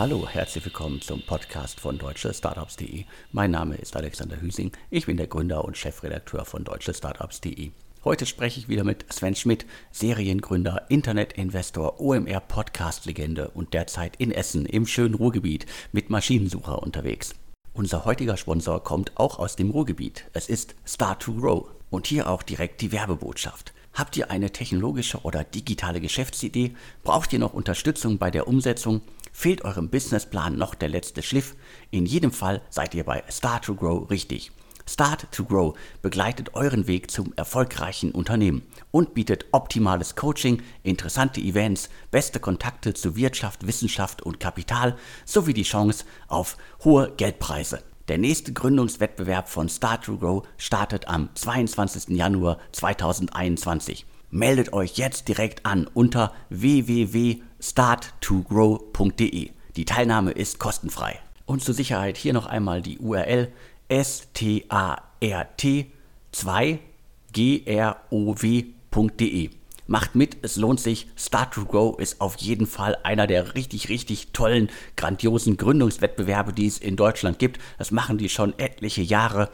Hallo, herzlich willkommen zum Podcast von deutschestartups.de. Mein Name ist Alexander Hüsing. Ich bin der Gründer und Chefredakteur von deutschestartups.de. Heute spreche ich wieder mit Sven Schmidt, Seriengründer, Internetinvestor, OMR Podcast-Legende und derzeit in Essen im schönen Ruhrgebiet mit Maschinensucher unterwegs. Unser heutiger Sponsor kommt auch aus dem Ruhrgebiet. Es ist Start to Grow. Und hier auch direkt die Werbebotschaft. Habt ihr eine technologische oder digitale Geschäftsidee? Braucht ihr noch Unterstützung bei der Umsetzung? Fehlt eurem Businessplan noch der letzte Schliff? In jedem Fall seid ihr bei Start to Grow richtig. Start to Grow begleitet euren Weg zum erfolgreichen Unternehmen und bietet optimales Coaching, interessante Events, beste Kontakte zu Wirtschaft, Wissenschaft und Kapital sowie die Chance auf hohe Geldpreise. Der nächste Gründungswettbewerb von Start to Grow startet am 22. Januar 2021. Meldet euch jetzt direkt an unter www.starttogrow.de. Die Teilnahme ist kostenfrei. Und zur Sicherheit hier noch einmal die URL start2grow.de. Macht mit, es lohnt sich. Start to Grow ist auf jeden Fall einer der richtig, richtig tollen, grandiosen Gründungswettbewerbe, die es in Deutschland gibt. Das machen die schon etliche Jahre.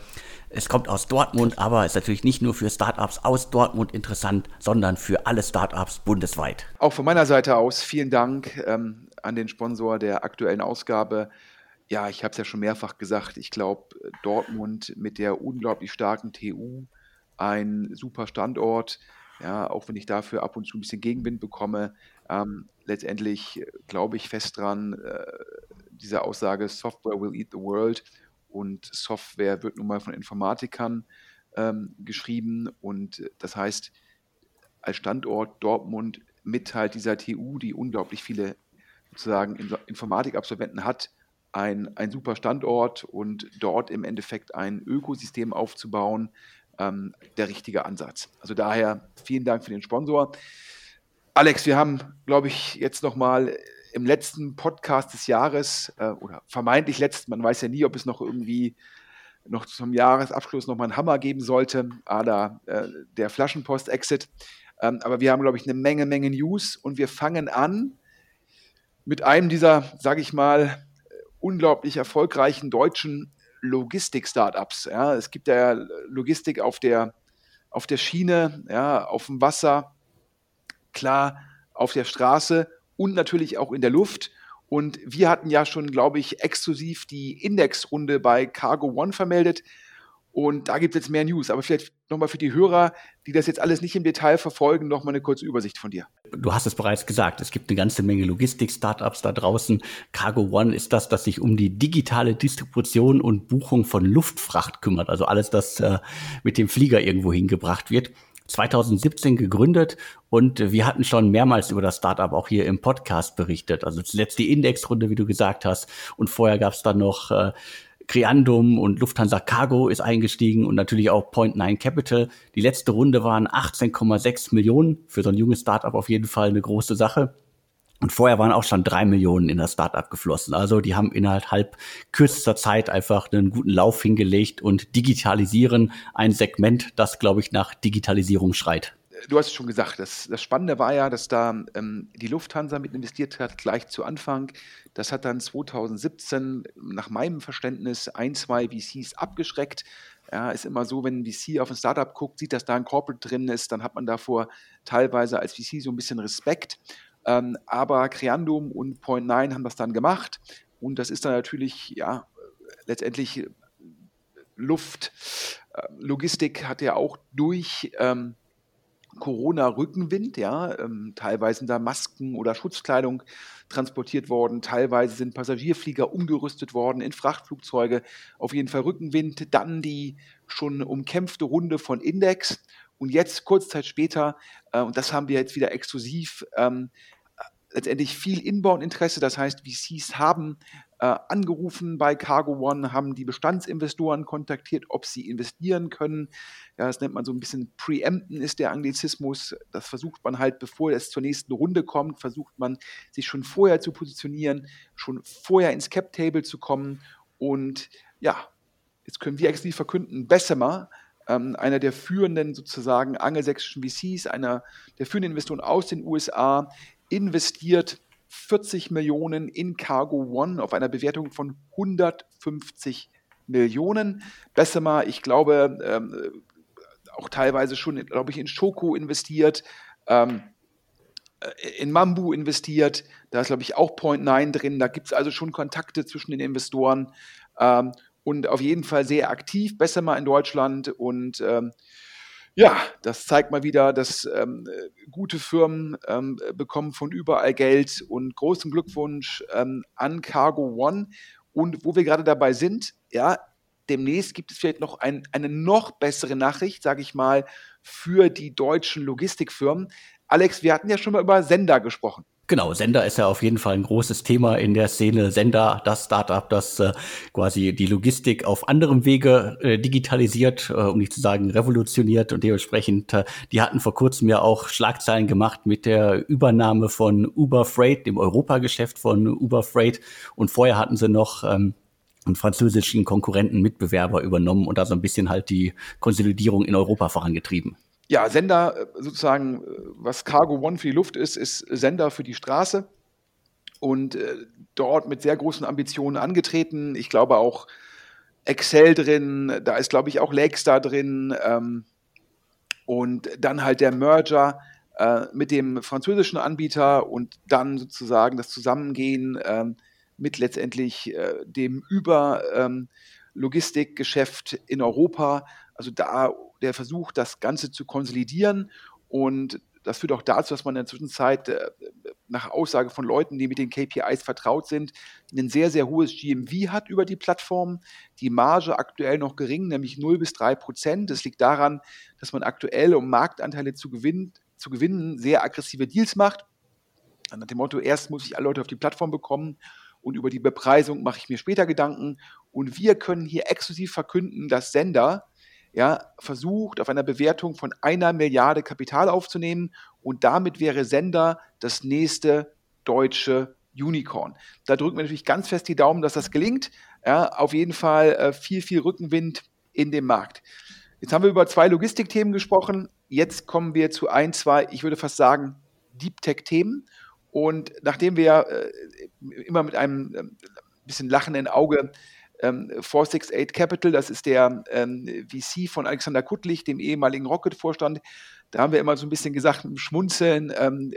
Es kommt aus Dortmund, aber ist natürlich nicht nur für Startups aus Dortmund interessant, sondern für alle Startups bundesweit. Auch von meiner Seite aus vielen Dank ähm, an den Sponsor der aktuellen Ausgabe. Ja, ich habe es ja schon mehrfach gesagt. Ich glaube, Dortmund mit der unglaublich starken TU, ein super Standort ja, auch wenn ich dafür ab und zu ein bisschen Gegenwind bekomme. Ähm, letztendlich glaube ich fest dran, äh, diese Aussage, Software will eat the world und Software wird nun mal von Informatikern ähm, geschrieben und das heißt, als Standort Dortmund mit halt dieser TU, die unglaublich viele sozusagen Informatikabsolventen hat, ein, ein super Standort und dort im Endeffekt ein Ökosystem aufzubauen, ähm, der richtige Ansatz. Also daher vielen Dank für den Sponsor. Alex, wir haben, glaube ich, jetzt nochmal im letzten Podcast des Jahres äh, oder vermeintlich letzten, man weiß ja nie, ob es noch irgendwie noch zum Jahresabschluss nochmal einen Hammer geben sollte, ada äh, der Flaschenpost-Exit. Ähm, aber wir haben, glaube ich, eine Menge, Menge News und wir fangen an mit einem dieser, sage ich mal, unglaublich erfolgreichen deutschen Logistik-Startups. Ja. Es gibt ja Logistik auf der, auf der Schiene, ja, auf dem Wasser, klar, auf der Straße und natürlich auch in der Luft. Und wir hatten ja schon, glaube ich, exklusiv die Indexrunde bei Cargo One vermeldet. Und da gibt es jetzt mehr News. Aber vielleicht nochmal für die Hörer, die das jetzt alles nicht im Detail verfolgen, nochmal eine kurze Übersicht von dir. Du hast es bereits gesagt, es gibt eine ganze Menge Logistik-Startups da draußen. Cargo One ist das, das sich um die digitale Distribution und Buchung von Luftfracht kümmert. Also alles, das äh, mit dem Flieger irgendwo hingebracht wird. 2017 gegründet und wir hatten schon mehrmals über das Startup auch hier im Podcast berichtet. Also zuletzt die Indexrunde, wie du gesagt hast. Und vorher gab es dann noch äh, Creandum und Lufthansa Cargo ist eingestiegen und natürlich auch Point Nine Capital. Die letzte Runde waren 18,6 Millionen. Für so ein junges Startup auf jeden Fall eine große Sache. Und vorher waren auch schon drei Millionen in das Startup geflossen. Also die haben innerhalb kürzester Zeit einfach einen guten Lauf hingelegt und digitalisieren ein Segment, das, glaube ich, nach Digitalisierung schreit du hast es schon gesagt, das, das Spannende war ja, dass da ähm, die Lufthansa mit investiert hat, gleich zu Anfang. Das hat dann 2017 nach meinem Verständnis ein, zwei VCs abgeschreckt. Ja, ist immer so, wenn ein VC auf ein Startup guckt, sieht, dass da ein Corporate drin ist, dann hat man davor teilweise als VC so ein bisschen Respekt. Ähm, aber Creandum und Point9 haben das dann gemacht. Und das ist dann natürlich, ja, letztendlich Luft. Äh, Logistik hat ja auch durch ähm, Corona-Rückenwind, ja, ähm, teilweise sind da Masken oder Schutzkleidung transportiert worden, teilweise sind Passagierflieger umgerüstet worden in Frachtflugzeuge, auf jeden Fall Rückenwind, dann die schon umkämpfte Runde von Index und jetzt kurz Zeit später, äh, und das haben wir jetzt wieder exklusiv, ähm, letztendlich viel Inbound-Interesse. Das heißt, VCs haben äh, angerufen bei Cargo One, haben die Bestandsinvestoren kontaktiert, ob sie investieren können. Ja, das nennt man so ein bisschen Preempten ist der Anglizismus. Das versucht man halt, bevor es zur nächsten Runde kommt, versucht man sich schon vorher zu positionieren, schon vorher ins Cap-Table zu kommen. Und ja, jetzt können wir exklusiv verkünden, Bessemer, ähm, einer der führenden sozusagen angelsächsischen VCs, einer der führenden Investoren aus den USA, investiert 40 Millionen in Cargo One auf einer Bewertung von 150 Millionen. Bessemer, ich glaube, ähm, auch teilweise schon, glaube ich, in Schoko investiert, ähm, äh, in Mambu investiert. Da ist, glaube ich, auch Point 9 drin. Da gibt es also schon Kontakte zwischen den Investoren. Ähm, und auf jeden Fall sehr aktiv, Bessemer in Deutschland und ähm, ja, das zeigt mal wieder, dass ähm, gute Firmen ähm, bekommen von überall Geld und großen Glückwunsch ähm, an Cargo One. Und wo wir gerade dabei sind, ja, demnächst gibt es vielleicht noch ein, eine noch bessere Nachricht, sage ich mal, für die deutschen Logistikfirmen. Alex, wir hatten ja schon mal über Sender gesprochen. Genau, Sender ist ja auf jeden Fall ein großes Thema in der Szene. Sender, das Startup, das äh, quasi die Logistik auf anderem Wege äh, digitalisiert, äh, um nicht zu sagen revolutioniert. Und dementsprechend, äh, die hatten vor kurzem ja auch Schlagzeilen gemacht mit der Übernahme von Uber Freight, dem Europageschäft von Uber Freight. Und vorher hatten sie noch ähm, einen französischen Konkurrenten, Mitbewerber übernommen und da so ein bisschen halt die Konsolidierung in Europa vorangetrieben. Ja, Sender äh, sozusagen, was Cargo One für die Luft ist, ist Sender für die Straße und äh, dort mit sehr großen Ambitionen angetreten. Ich glaube auch Excel drin, da ist, glaube ich, auch Lakestar drin ähm, und dann halt der Merger äh, mit dem französischen Anbieter und dann sozusagen das Zusammengehen ähm, mit letztendlich äh, dem Über-Logistikgeschäft ähm, in Europa. Also da der Versuch, das Ganze zu konsolidieren. Und das führt auch dazu, dass man in der Zwischenzeit äh, nach Aussage von Leuten, die mit den KPIs vertraut sind, ein sehr, sehr hohes GMV hat über die Plattform. Die Marge aktuell noch gering, nämlich 0 bis 3 Prozent. Das liegt daran, dass man aktuell, um Marktanteile zu gewinnen, zu gewinnen sehr aggressive Deals macht. Nach dem Motto, erst muss ich alle Leute auf die Plattform bekommen und über die Bepreisung mache ich mir später Gedanken. Und wir können hier exklusiv verkünden, dass Sender ja, versucht, auf einer Bewertung von einer Milliarde Kapital aufzunehmen und damit wäre Sender das nächste deutsche Unicorn. Da drücken wir natürlich ganz fest die Daumen, dass das gelingt. Ja, auf jeden Fall äh, viel, viel Rückenwind in dem Markt. Jetzt haben wir über zwei Logistikthemen gesprochen. Jetzt kommen wir zu ein, zwei, ich würde fast sagen, Deep Tech-Themen. Und nachdem wir äh, immer mit einem äh, bisschen lachenden Auge ähm, 468 Capital, das ist der ähm, VC von Alexander Kuttlich, dem ehemaligen Rocket-Vorstand. Da haben wir immer so ein bisschen gesagt, schmunzeln, ähm,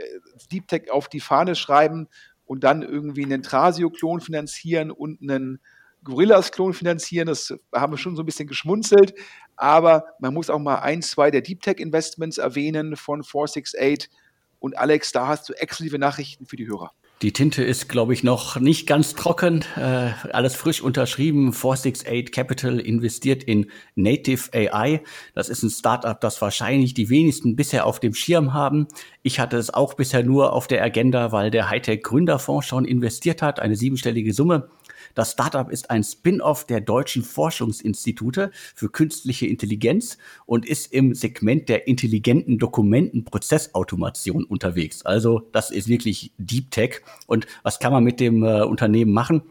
Deep Tech auf die Fahne schreiben und dann irgendwie einen Trasio-Klon finanzieren und einen Gorillas-Klon finanzieren. Das haben wir schon so ein bisschen geschmunzelt. Aber man muss auch mal ein, zwei der Deep Tech-Investments erwähnen von 468. Und Alex, da hast du exklusive Nachrichten für die Hörer. Die Tinte ist, glaube ich, noch nicht ganz trocken. Äh, alles frisch unterschrieben. 468 Capital investiert in Native AI. Das ist ein Startup, das wahrscheinlich die wenigsten bisher auf dem Schirm haben. Ich hatte es auch bisher nur auf der Agenda, weil der Hightech Gründerfonds schon investiert hat, eine siebenstellige Summe. Das Startup ist ein Spin-off der deutschen Forschungsinstitute für künstliche Intelligenz und ist im Segment der intelligenten Dokumentenprozessautomation unterwegs. Also das ist wirklich Deep Tech. Und was kann man mit dem äh, Unternehmen machen?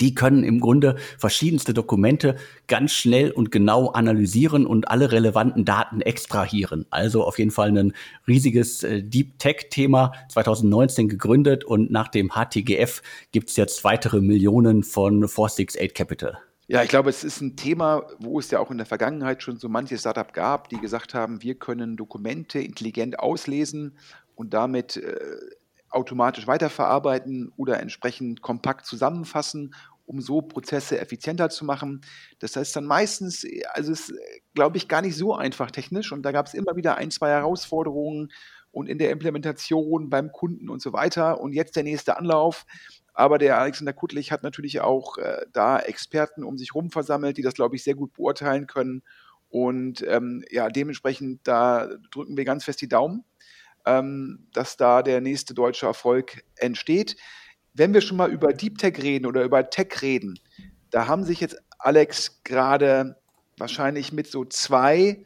Die können im Grunde verschiedenste Dokumente ganz schnell und genau analysieren und alle relevanten Daten extrahieren. Also auf jeden Fall ein riesiges äh, Deep Tech-Thema, 2019 gegründet und nach dem HTGF gibt es jetzt weitere Millionen von 468 Capital. Ja, ich glaube, es ist ein Thema, wo es ja auch in der Vergangenheit schon so manche Startup gab, die gesagt haben, wir können Dokumente intelligent auslesen und damit äh, automatisch weiterverarbeiten oder entsprechend kompakt zusammenfassen, um so Prozesse effizienter zu machen. Das heißt dann meistens, also es ist, glaube ich, gar nicht so einfach technisch und da gab es immer wieder ein, zwei Herausforderungen und in der Implementation beim Kunden und so weiter und jetzt der nächste Anlauf. Aber der Alexander Kuttlich hat natürlich auch äh, da Experten um sich herum versammelt, die das, glaube ich, sehr gut beurteilen können. Und ähm, ja, dementsprechend, da drücken wir ganz fest die Daumen dass da der nächste deutsche Erfolg entsteht. Wenn wir schon mal über Deep Tech reden oder über Tech reden, da haben sich jetzt Alex gerade wahrscheinlich mit so zwei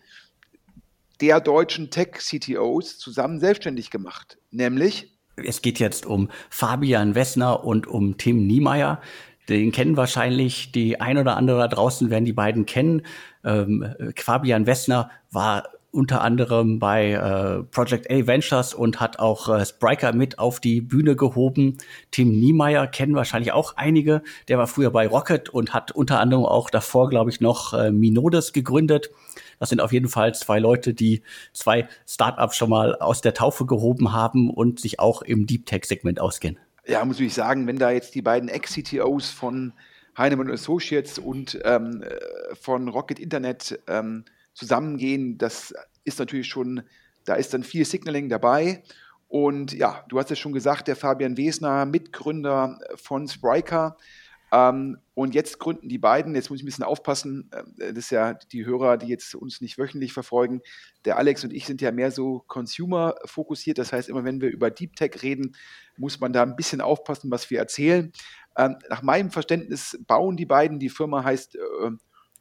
der deutschen Tech-CTOs zusammen selbstständig gemacht, nämlich es geht jetzt um Fabian Wessner und um Tim Niemeyer. Den kennen wahrscheinlich die ein oder andere da draußen werden die beiden kennen. Ähm, Fabian Wessner war unter anderem bei äh, Project A Ventures und hat auch äh, Spriker mit auf die Bühne gehoben. Tim Niemeyer kennen wahrscheinlich auch einige. Der war früher bei Rocket und hat unter anderem auch davor, glaube ich, noch äh, Minodes gegründet. Das sind auf jeden Fall zwei Leute, die zwei Startups schon mal aus der Taufe gehoben haben und sich auch im Deep Tech Segment auskennen. Ja, muss ich sagen, wenn da jetzt die beiden Ex-CTOs von Heinemann Associates und ähm, äh, von Rocket Internet ähm, zusammengehen, das ist natürlich schon, da ist dann viel Signaling dabei. Und ja, du hast es schon gesagt, der Fabian Wesner, Mitgründer von Spriker. Ähm, und jetzt gründen die beiden, jetzt muss ich ein bisschen aufpassen, äh, das ist ja die Hörer, die jetzt uns nicht wöchentlich verfolgen. Der Alex und ich sind ja mehr so Consumer fokussiert. Das heißt, immer wenn wir über Deep Tech reden, muss man da ein bisschen aufpassen, was wir erzählen. Ähm, nach meinem Verständnis bauen die beiden, die Firma heißt äh,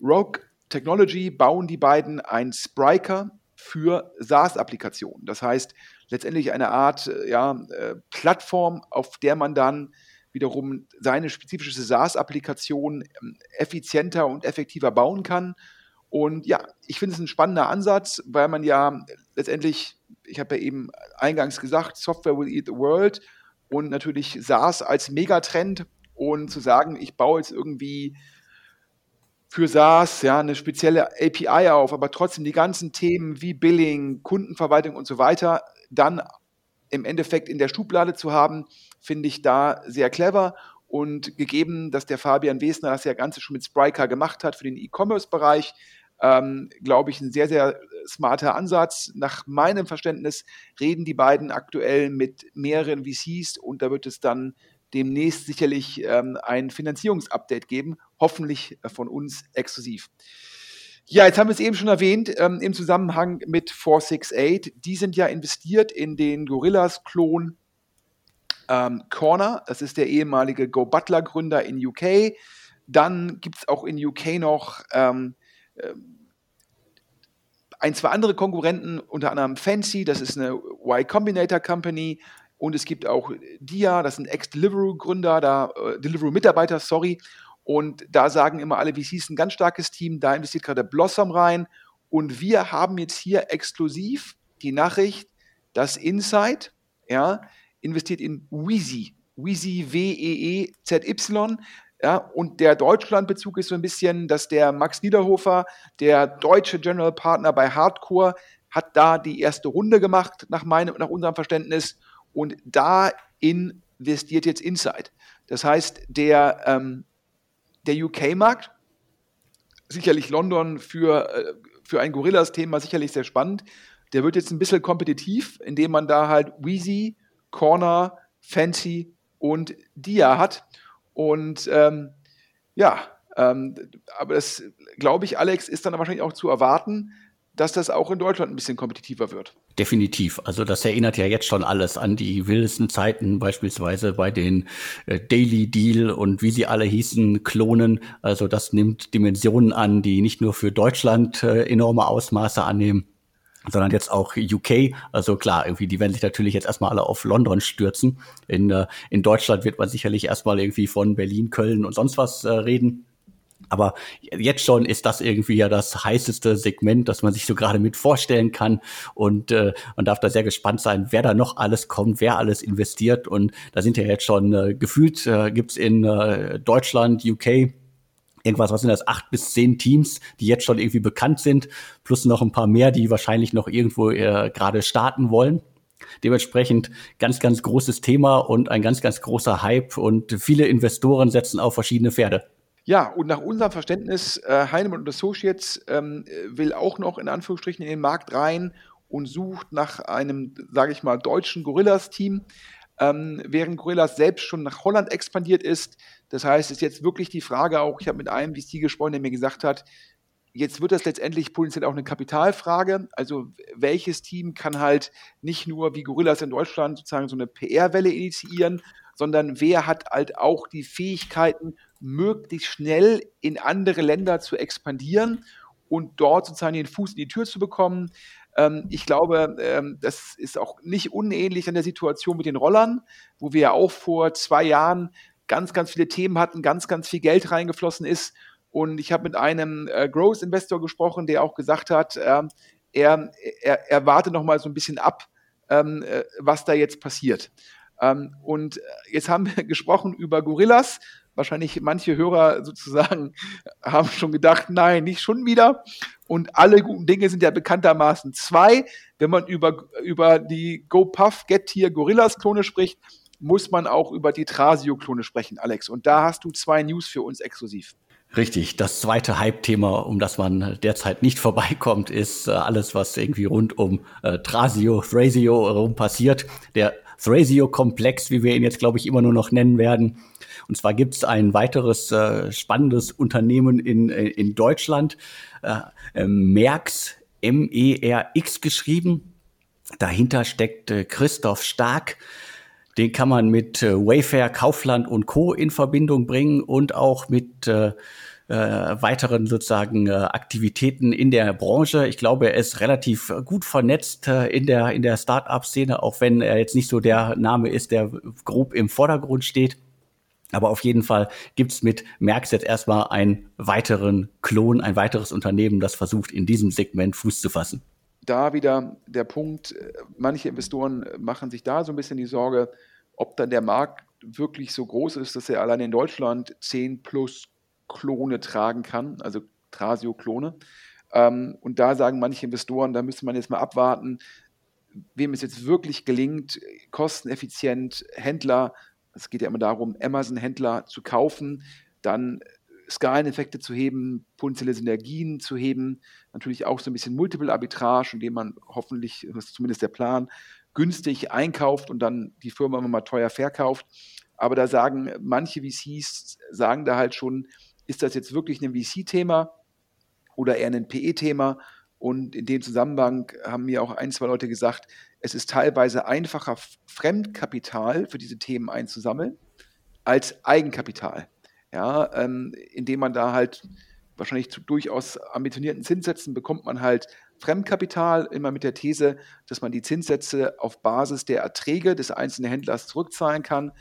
Rogue Technology bauen die beiden ein Spriker für SaaS-Applikationen. Das heißt, letztendlich eine Art äh, ja, äh, Plattform, auf der man dann wiederum seine spezifische SaaS-Applikation ähm, effizienter und effektiver bauen kann. Und ja, ich finde es ein spannender Ansatz, weil man ja letztendlich, ich habe ja eben eingangs gesagt, Software will eat the world und natürlich SaaS als Megatrend und zu sagen, ich baue jetzt irgendwie für SaaS ja eine spezielle API auf, aber trotzdem die ganzen Themen wie Billing, Kundenverwaltung und so weiter dann im Endeffekt in der Schublade zu haben, finde ich da sehr clever. Und gegeben, dass der Fabian Wesner das ja Ganze schon mit Spryker gemacht hat für den E-Commerce-Bereich, ähm, glaube ich, ein sehr, sehr smarter Ansatz. Nach meinem Verständnis reden die beiden aktuell mit mehreren VCs und da wird es dann demnächst sicherlich ähm, ein Finanzierungsupdate geben, hoffentlich äh, von uns exklusiv. Ja, jetzt haben wir es eben schon erwähnt ähm, im Zusammenhang mit 468. Die sind ja investiert in den Gorillas-Klon ähm, Corner. Das ist der ehemalige Go Butler-Gründer in UK. Dann gibt es auch in UK noch ähm, äh, ein, zwei andere Konkurrenten, unter anderem Fancy, das ist eine Y Combinator Company. Und es gibt auch Dia, das sind Ex-Deliveroo-Gründer, da äh, Deliveroo-Mitarbeiter, sorry. Und da sagen immer alle VCs ein ganz starkes Team, da investiert gerade Blossom rein. Und wir haben jetzt hier exklusiv die Nachricht, dass Insight ja, investiert in Wheezy. Wheezy, W-E-E-Z-Y. Ja, und der Deutschlandbezug ist so ein bisschen, dass der Max Niederhofer, der deutsche General Partner bei Hardcore, hat da die erste Runde gemacht, nach, meinem, nach unserem Verständnis. Und da investiert jetzt Insight. Das heißt, der, ähm, der UK-Markt, sicherlich London für, äh, für ein Gorillas-Thema sicherlich sehr spannend, der wird jetzt ein bisschen kompetitiv, indem man da halt Wheezy, Corner, Fancy und Dia hat. Und ähm, ja, ähm, aber das, glaube ich, Alex, ist dann wahrscheinlich auch zu erwarten, dass das auch in Deutschland ein bisschen kompetitiver wird. Definitiv. Also das erinnert ja jetzt schon alles an die wildesten Zeiten, beispielsweise bei den äh, Daily Deal und wie sie alle hießen, Klonen. Also das nimmt Dimensionen an, die nicht nur für Deutschland äh, enorme Ausmaße annehmen, sondern jetzt auch UK. Also klar, irgendwie, die werden sich natürlich jetzt erstmal alle auf London stürzen. In, äh, in Deutschland wird man sicherlich erstmal irgendwie von Berlin, Köln und sonst was äh, reden. Aber jetzt schon ist das irgendwie ja das heißeste Segment, das man sich so gerade mit vorstellen kann. Und äh, man darf da sehr gespannt sein, wer da noch alles kommt, wer alles investiert. Und da sind ja jetzt schon äh, gefühlt, äh, gibt in äh, Deutschland, UK, irgendwas, was sind das, acht bis zehn Teams, die jetzt schon irgendwie bekannt sind, plus noch ein paar mehr, die wahrscheinlich noch irgendwo äh, gerade starten wollen. Dementsprechend ganz, ganz großes Thema und ein ganz, ganz großer Hype und viele Investoren setzen auf verschiedene Pferde. Ja, und nach unserem Verständnis, äh, Heinemann und Associates ähm, will auch noch in Anführungsstrichen in den Markt rein und sucht nach einem, sage ich mal, deutschen Gorillas-Team, ähm, während Gorillas selbst schon nach Holland expandiert ist. Das heißt, es ist jetzt wirklich die Frage auch, ich habe mit einem VC gesprochen, der mir gesagt hat, Jetzt wird das letztendlich potenziell auch eine Kapitalfrage. Also welches Team kann halt nicht nur wie Gorillas in Deutschland sozusagen so eine PR-Welle initiieren, sondern wer hat halt auch die Fähigkeiten, möglichst schnell in andere Länder zu expandieren und dort sozusagen den Fuß in die Tür zu bekommen. Ähm, ich glaube, ähm, das ist auch nicht unähnlich an der Situation mit den Rollern, wo wir ja auch vor zwei Jahren ganz, ganz viele Themen hatten, ganz, ganz viel Geld reingeflossen ist. Und ich habe mit einem äh, Growth Investor gesprochen, der auch gesagt hat, äh, er, er, er warte noch mal so ein bisschen ab, ähm, äh, was da jetzt passiert. Ähm, und äh, jetzt haben wir gesprochen über Gorillas. Wahrscheinlich manche Hörer sozusagen haben schon gedacht, nein, nicht schon wieder. Und alle guten Dinge sind ja bekanntermaßen zwei. Wenn man über, über die GoPuff Get Here Gorillas Klone spricht, muss man auch über die Trasio-Klone sprechen, Alex. Und da hast du zwei News für uns exklusiv. Richtig, das zweite Hype-Thema, um das man derzeit nicht vorbeikommt, ist äh, alles, was irgendwie rund um äh, Trasio, Thrasio herum passiert. Der Thrasio-Komplex, wie wir ihn jetzt, glaube ich, immer nur noch nennen werden. Und zwar gibt es ein weiteres äh, spannendes Unternehmen in, äh, in Deutschland, äh, äh Merx, M-E-R-X geschrieben. Dahinter steckt äh, Christoph Stark, den kann man mit äh, Wayfair, Kaufland und Co. in Verbindung bringen und auch mit äh, äh, weiteren sozusagen äh, Aktivitäten in der Branche. Ich glaube, er ist relativ gut vernetzt äh, in der, in der Start-up-Szene, auch wenn er jetzt nicht so der Name ist, der grob im Vordergrund steht. Aber auf jeden Fall gibt's mit Merx jetzt erstmal einen weiteren Klon, ein weiteres Unternehmen, das versucht, in diesem Segment Fuß zu fassen da wieder der Punkt, äh, manche Investoren machen sich da so ein bisschen die Sorge, ob dann der Markt wirklich so groß ist, dass er allein in Deutschland 10 plus Klone tragen kann, also Trasio-Klone. Ähm, und da sagen manche Investoren, da müsste man jetzt mal abwarten, wem es jetzt wirklich gelingt, kosteneffizient Händler, es geht ja immer darum, Amazon-Händler zu kaufen, dann Skaleneffekte zu heben, potenzielle Synergien zu heben, natürlich auch so ein bisschen Multiple Arbitrage, indem man hoffentlich, das ist zumindest der Plan, günstig einkauft und dann die Firma immer mal teuer verkauft. Aber da sagen manche VCs, sagen da halt schon, ist das jetzt wirklich ein VC-Thema oder eher ein PE-Thema? Und in dem Zusammenhang haben mir auch ein, zwei Leute gesagt, es ist teilweise einfacher, Fremdkapital für diese Themen einzusammeln, als Eigenkapital ja, ähm, indem man da halt wahrscheinlich zu durchaus ambitionierten Zinssätzen bekommt man halt Fremdkapital, immer mit der These, dass man die Zinssätze auf Basis der Erträge des einzelnen Händlers zurückzahlen kann.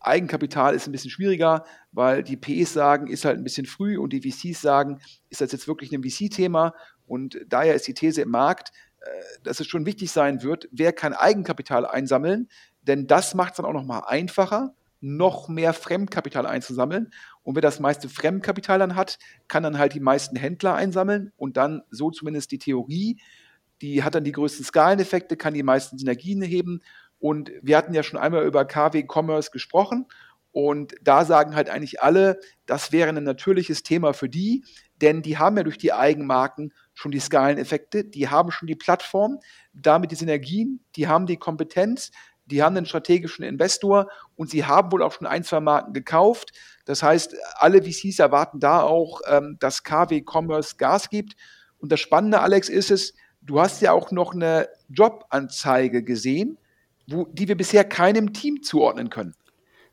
Eigenkapital ist ein bisschen schwieriger, weil die PEs sagen, ist halt ein bisschen früh und die VCs sagen, ist das jetzt wirklich ein VC-Thema? Und daher ist die These im Markt, äh, dass es schon wichtig sein wird, wer kann Eigenkapital einsammeln, denn das macht es dann auch nochmal einfacher, noch mehr Fremdkapital einzusammeln. Und wer das meiste Fremdkapital dann hat, kann dann halt die meisten Händler einsammeln und dann, so zumindest die Theorie, die hat dann die größten Skaleneffekte, kann die meisten Synergien heben. Und wir hatten ja schon einmal über KW Commerce gesprochen. Und da sagen halt eigentlich alle, das wäre ein natürliches Thema für die, denn die haben ja durch die Eigenmarken schon die Skaleneffekte, die haben schon die Plattform, damit die Synergien, die haben die Kompetenz, die haben einen strategischen Investor und sie haben wohl auch schon ein, zwei Marken gekauft. Das heißt, alle VCs erwarten da auch, ähm, dass KW Commerce Gas gibt. Und das Spannende, Alex, ist es, du hast ja auch noch eine Jobanzeige gesehen, wo, die wir bisher keinem Team zuordnen können.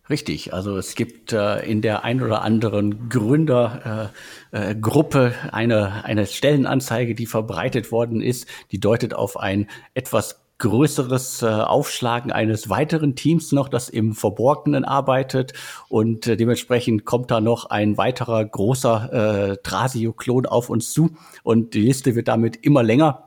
Richtig, also es gibt äh, in der ein oder anderen Gründergruppe äh, äh, eine, eine Stellenanzeige, die verbreitet worden ist, die deutet auf ein etwas größeres äh, Aufschlagen eines weiteren Teams noch, das im Verborgenen arbeitet und äh, dementsprechend kommt da noch ein weiterer großer äh, Trasio-Klon auf uns zu und die Liste wird damit immer länger.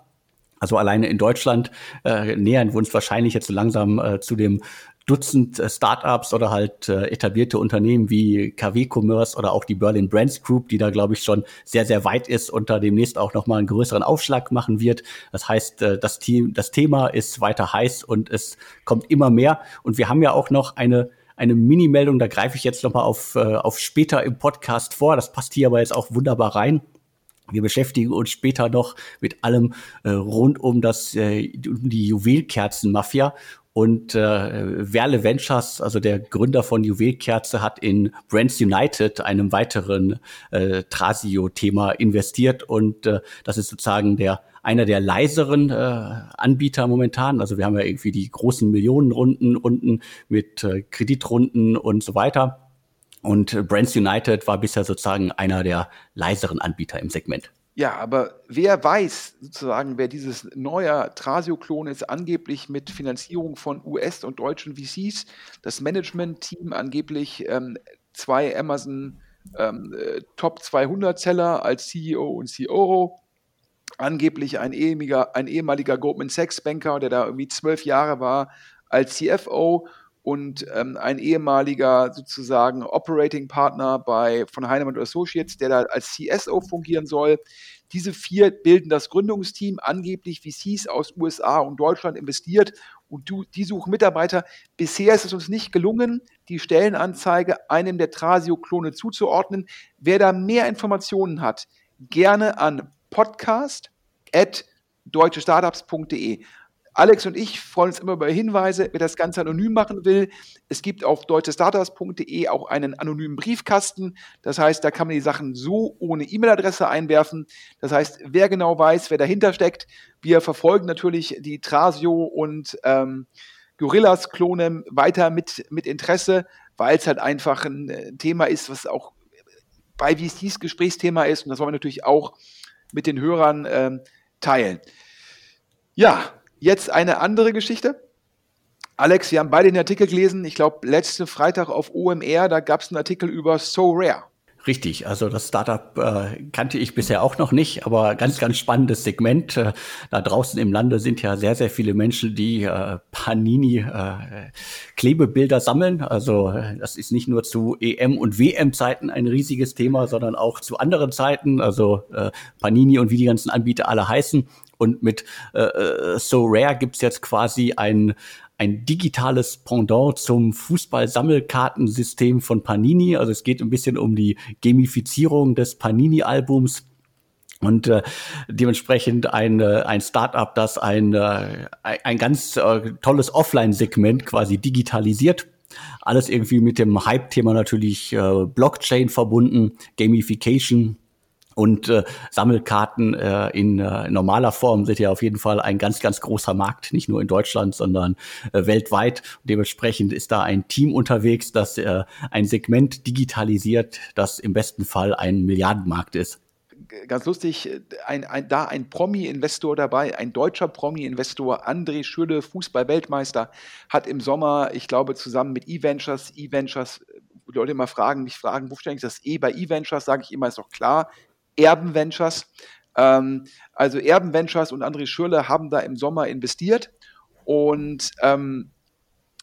Also alleine in Deutschland äh, nähern wir uns wahrscheinlich jetzt langsam äh, zu dem Dutzend äh, Startups oder halt äh, etablierte Unternehmen wie KW Commerce oder auch die Berlin Brands Group, die da glaube ich schon sehr sehr weit ist und da demnächst auch noch mal einen größeren Aufschlag machen wird. Das heißt, äh, das Team, das Thema ist weiter heiß und es kommt immer mehr und wir haben ja auch noch eine eine Mini-Meldung, da greife ich jetzt noch mal auf, äh, auf später im Podcast vor. Das passt hier aber jetzt auch wunderbar rein. Wir beschäftigen uns später noch mit allem äh, rund um das äh, um die Juwelkerzenmafia und äh, Werle Ventures, also der Gründer von Juwelkerze, hat in Brands United, einem weiteren äh, Trasio-Thema, investiert. Und äh, das ist sozusagen der einer der leiseren äh, Anbieter momentan. Also wir haben ja irgendwie die großen Millionenrunden unten mit äh, Kreditrunden und so weiter. Und äh, Brands United war bisher sozusagen einer der leiseren Anbieter im Segment. Ja, aber wer weiß sozusagen, wer dieses neue Trasio-Klon ist, angeblich mit Finanzierung von US- und deutschen VCs, das Management-Team angeblich ähm, zwei Amazon ähm, äh, Top 200 Seller als CEO und COO, angeblich ein ehemaliger, ein ehemaliger Goldman Sachs Banker, der da irgendwie zwölf Jahre war als CFO und ähm, ein ehemaliger sozusagen Operating Partner bei von Heinemann Associates, der da als CSO fungieren soll. Diese vier bilden das Gründungsteam, angeblich VCs aus USA und Deutschland investiert und du, die suchen Mitarbeiter. Bisher ist es uns nicht gelungen, die Stellenanzeige einem der Trasio-Klone zuzuordnen. Wer da mehr Informationen hat, gerne an podcast at deutschestartups.de. Alex und ich freuen uns immer über Hinweise, wer das Ganze anonym machen will. Es gibt auf deutschestartups.de auch einen anonymen Briefkasten. Das heißt, da kann man die Sachen so ohne E-Mail-Adresse einwerfen. Das heißt, wer genau weiß, wer dahinter steckt. Wir verfolgen natürlich die Trasio und ähm, Gorillas-Klone weiter mit, mit Interesse, weil es halt einfach ein äh, Thema ist, was auch bei VCs Gesprächsthema ist. Und das wollen wir natürlich auch mit den Hörern ähm, teilen. Ja, Jetzt eine andere Geschichte. Alex, wir haben beide den Artikel gelesen. Ich glaube, letzten Freitag auf OMR, da gab es einen Artikel über So Rare. Richtig, also das Startup äh, kannte ich bisher auch noch nicht, aber ganz, ganz spannendes Segment. Äh, da draußen im Lande sind ja sehr, sehr viele Menschen, die äh, Panini äh, sammeln. Also äh, das ist nicht nur zu EM- und WM-Zeiten ein riesiges Thema, sondern auch zu anderen Zeiten. Also äh, Panini und wie die ganzen Anbieter alle heißen. Und mit äh, äh, So Rare gibt's jetzt quasi ein, ein digitales Pendant zum Fußball-Sammelkartensystem von Panini. Also es geht ein bisschen um die Gamifizierung des Panini-Albums. Und äh, dementsprechend ein, äh, ein Startup, das ein, äh, ein ganz äh, tolles Offline-Segment quasi digitalisiert. Alles irgendwie mit dem Hype-Thema natürlich äh, Blockchain verbunden, Gamification und äh, Sammelkarten äh, in äh, normaler Form sind ja auf jeden Fall ein ganz, ganz großer Markt, nicht nur in Deutschland, sondern äh, weltweit. Und dementsprechend ist da ein Team unterwegs, das äh, ein Segment digitalisiert, das im besten Fall ein Milliardenmarkt ist ganz lustig, ein, ein, da ein Promi-Investor dabei, ein deutscher Promi-Investor, André Schülle, Fußball-Weltmeister, hat im Sommer, ich glaube, zusammen mit E-Ventures, E-Ventures, Leute immer fragen, mich fragen, wo steht eigentlich das E bei E-Ventures, sage ich immer, ist doch klar, Erben Ventures. Ähm, also Erben Ventures und André Schürle haben da im Sommer investiert und ähm,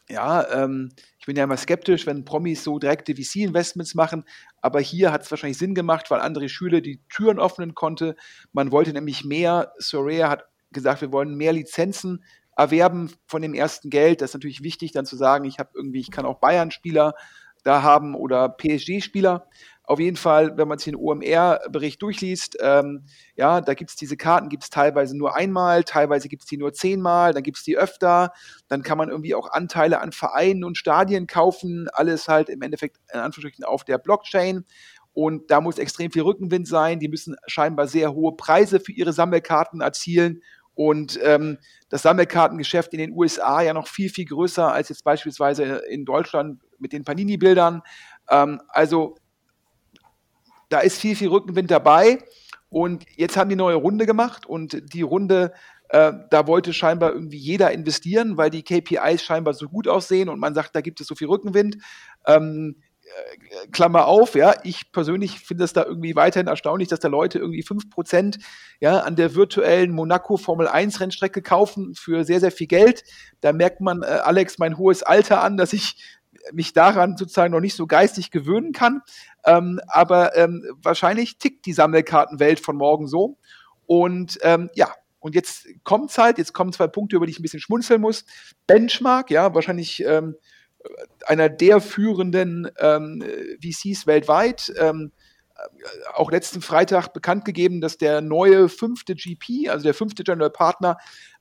ja, ähm, ich bin ja immer skeptisch, wenn Promis so direkte VC-Investments machen, aber hier hat es wahrscheinlich Sinn gemacht, weil André Schüle die Türen öffnen konnte. Man wollte nämlich mehr, Soraya hat gesagt, wir wollen mehr Lizenzen erwerben von dem ersten Geld. Das ist natürlich wichtig, dann zu sagen, ich habe irgendwie, ich kann auch Bayern-Spieler da haben oder PSG-Spieler. Auf jeden Fall, wenn man sich den OMR-Bericht durchliest, ähm, ja, da gibt es diese Karten, gibt es teilweise nur einmal, teilweise gibt es die nur zehnmal, dann gibt es die öfter, dann kann man irgendwie auch Anteile an Vereinen und Stadien kaufen, alles halt im Endeffekt in Anführungsstrichen auf der Blockchain. Und da muss extrem viel Rückenwind sein. Die müssen scheinbar sehr hohe Preise für ihre Sammelkarten erzielen. Und ähm, das Sammelkartengeschäft in den USA ja noch viel, viel größer als jetzt beispielsweise in Deutschland mit den Panini-Bildern. Ähm, also da ist viel, viel Rückenwind dabei. Und jetzt haben die neue Runde gemacht und die Runde, äh, da wollte scheinbar irgendwie jeder investieren, weil die KPIs scheinbar so gut aussehen und man sagt, da gibt es so viel Rückenwind. Ähm, äh, Klammer auf, ja, ich persönlich finde es da irgendwie weiterhin erstaunlich, dass da Leute irgendwie 5% ja, an der virtuellen Monaco Formel 1 Rennstrecke kaufen für sehr, sehr viel Geld. Da merkt man, äh, Alex, mein hohes Alter an, dass ich mich daran sozusagen noch nicht so geistig gewöhnen kann. Ähm, aber ähm, wahrscheinlich tickt die Sammelkartenwelt von morgen so. Und ähm, ja, und jetzt kommt halt, jetzt kommen zwei Punkte, über die ich ein bisschen schmunzeln muss. Benchmark, ja, wahrscheinlich ähm, einer der führenden ähm, VCs weltweit. Ähm, auch letzten Freitag bekannt gegeben, dass der neue fünfte GP, also der fünfte General Partner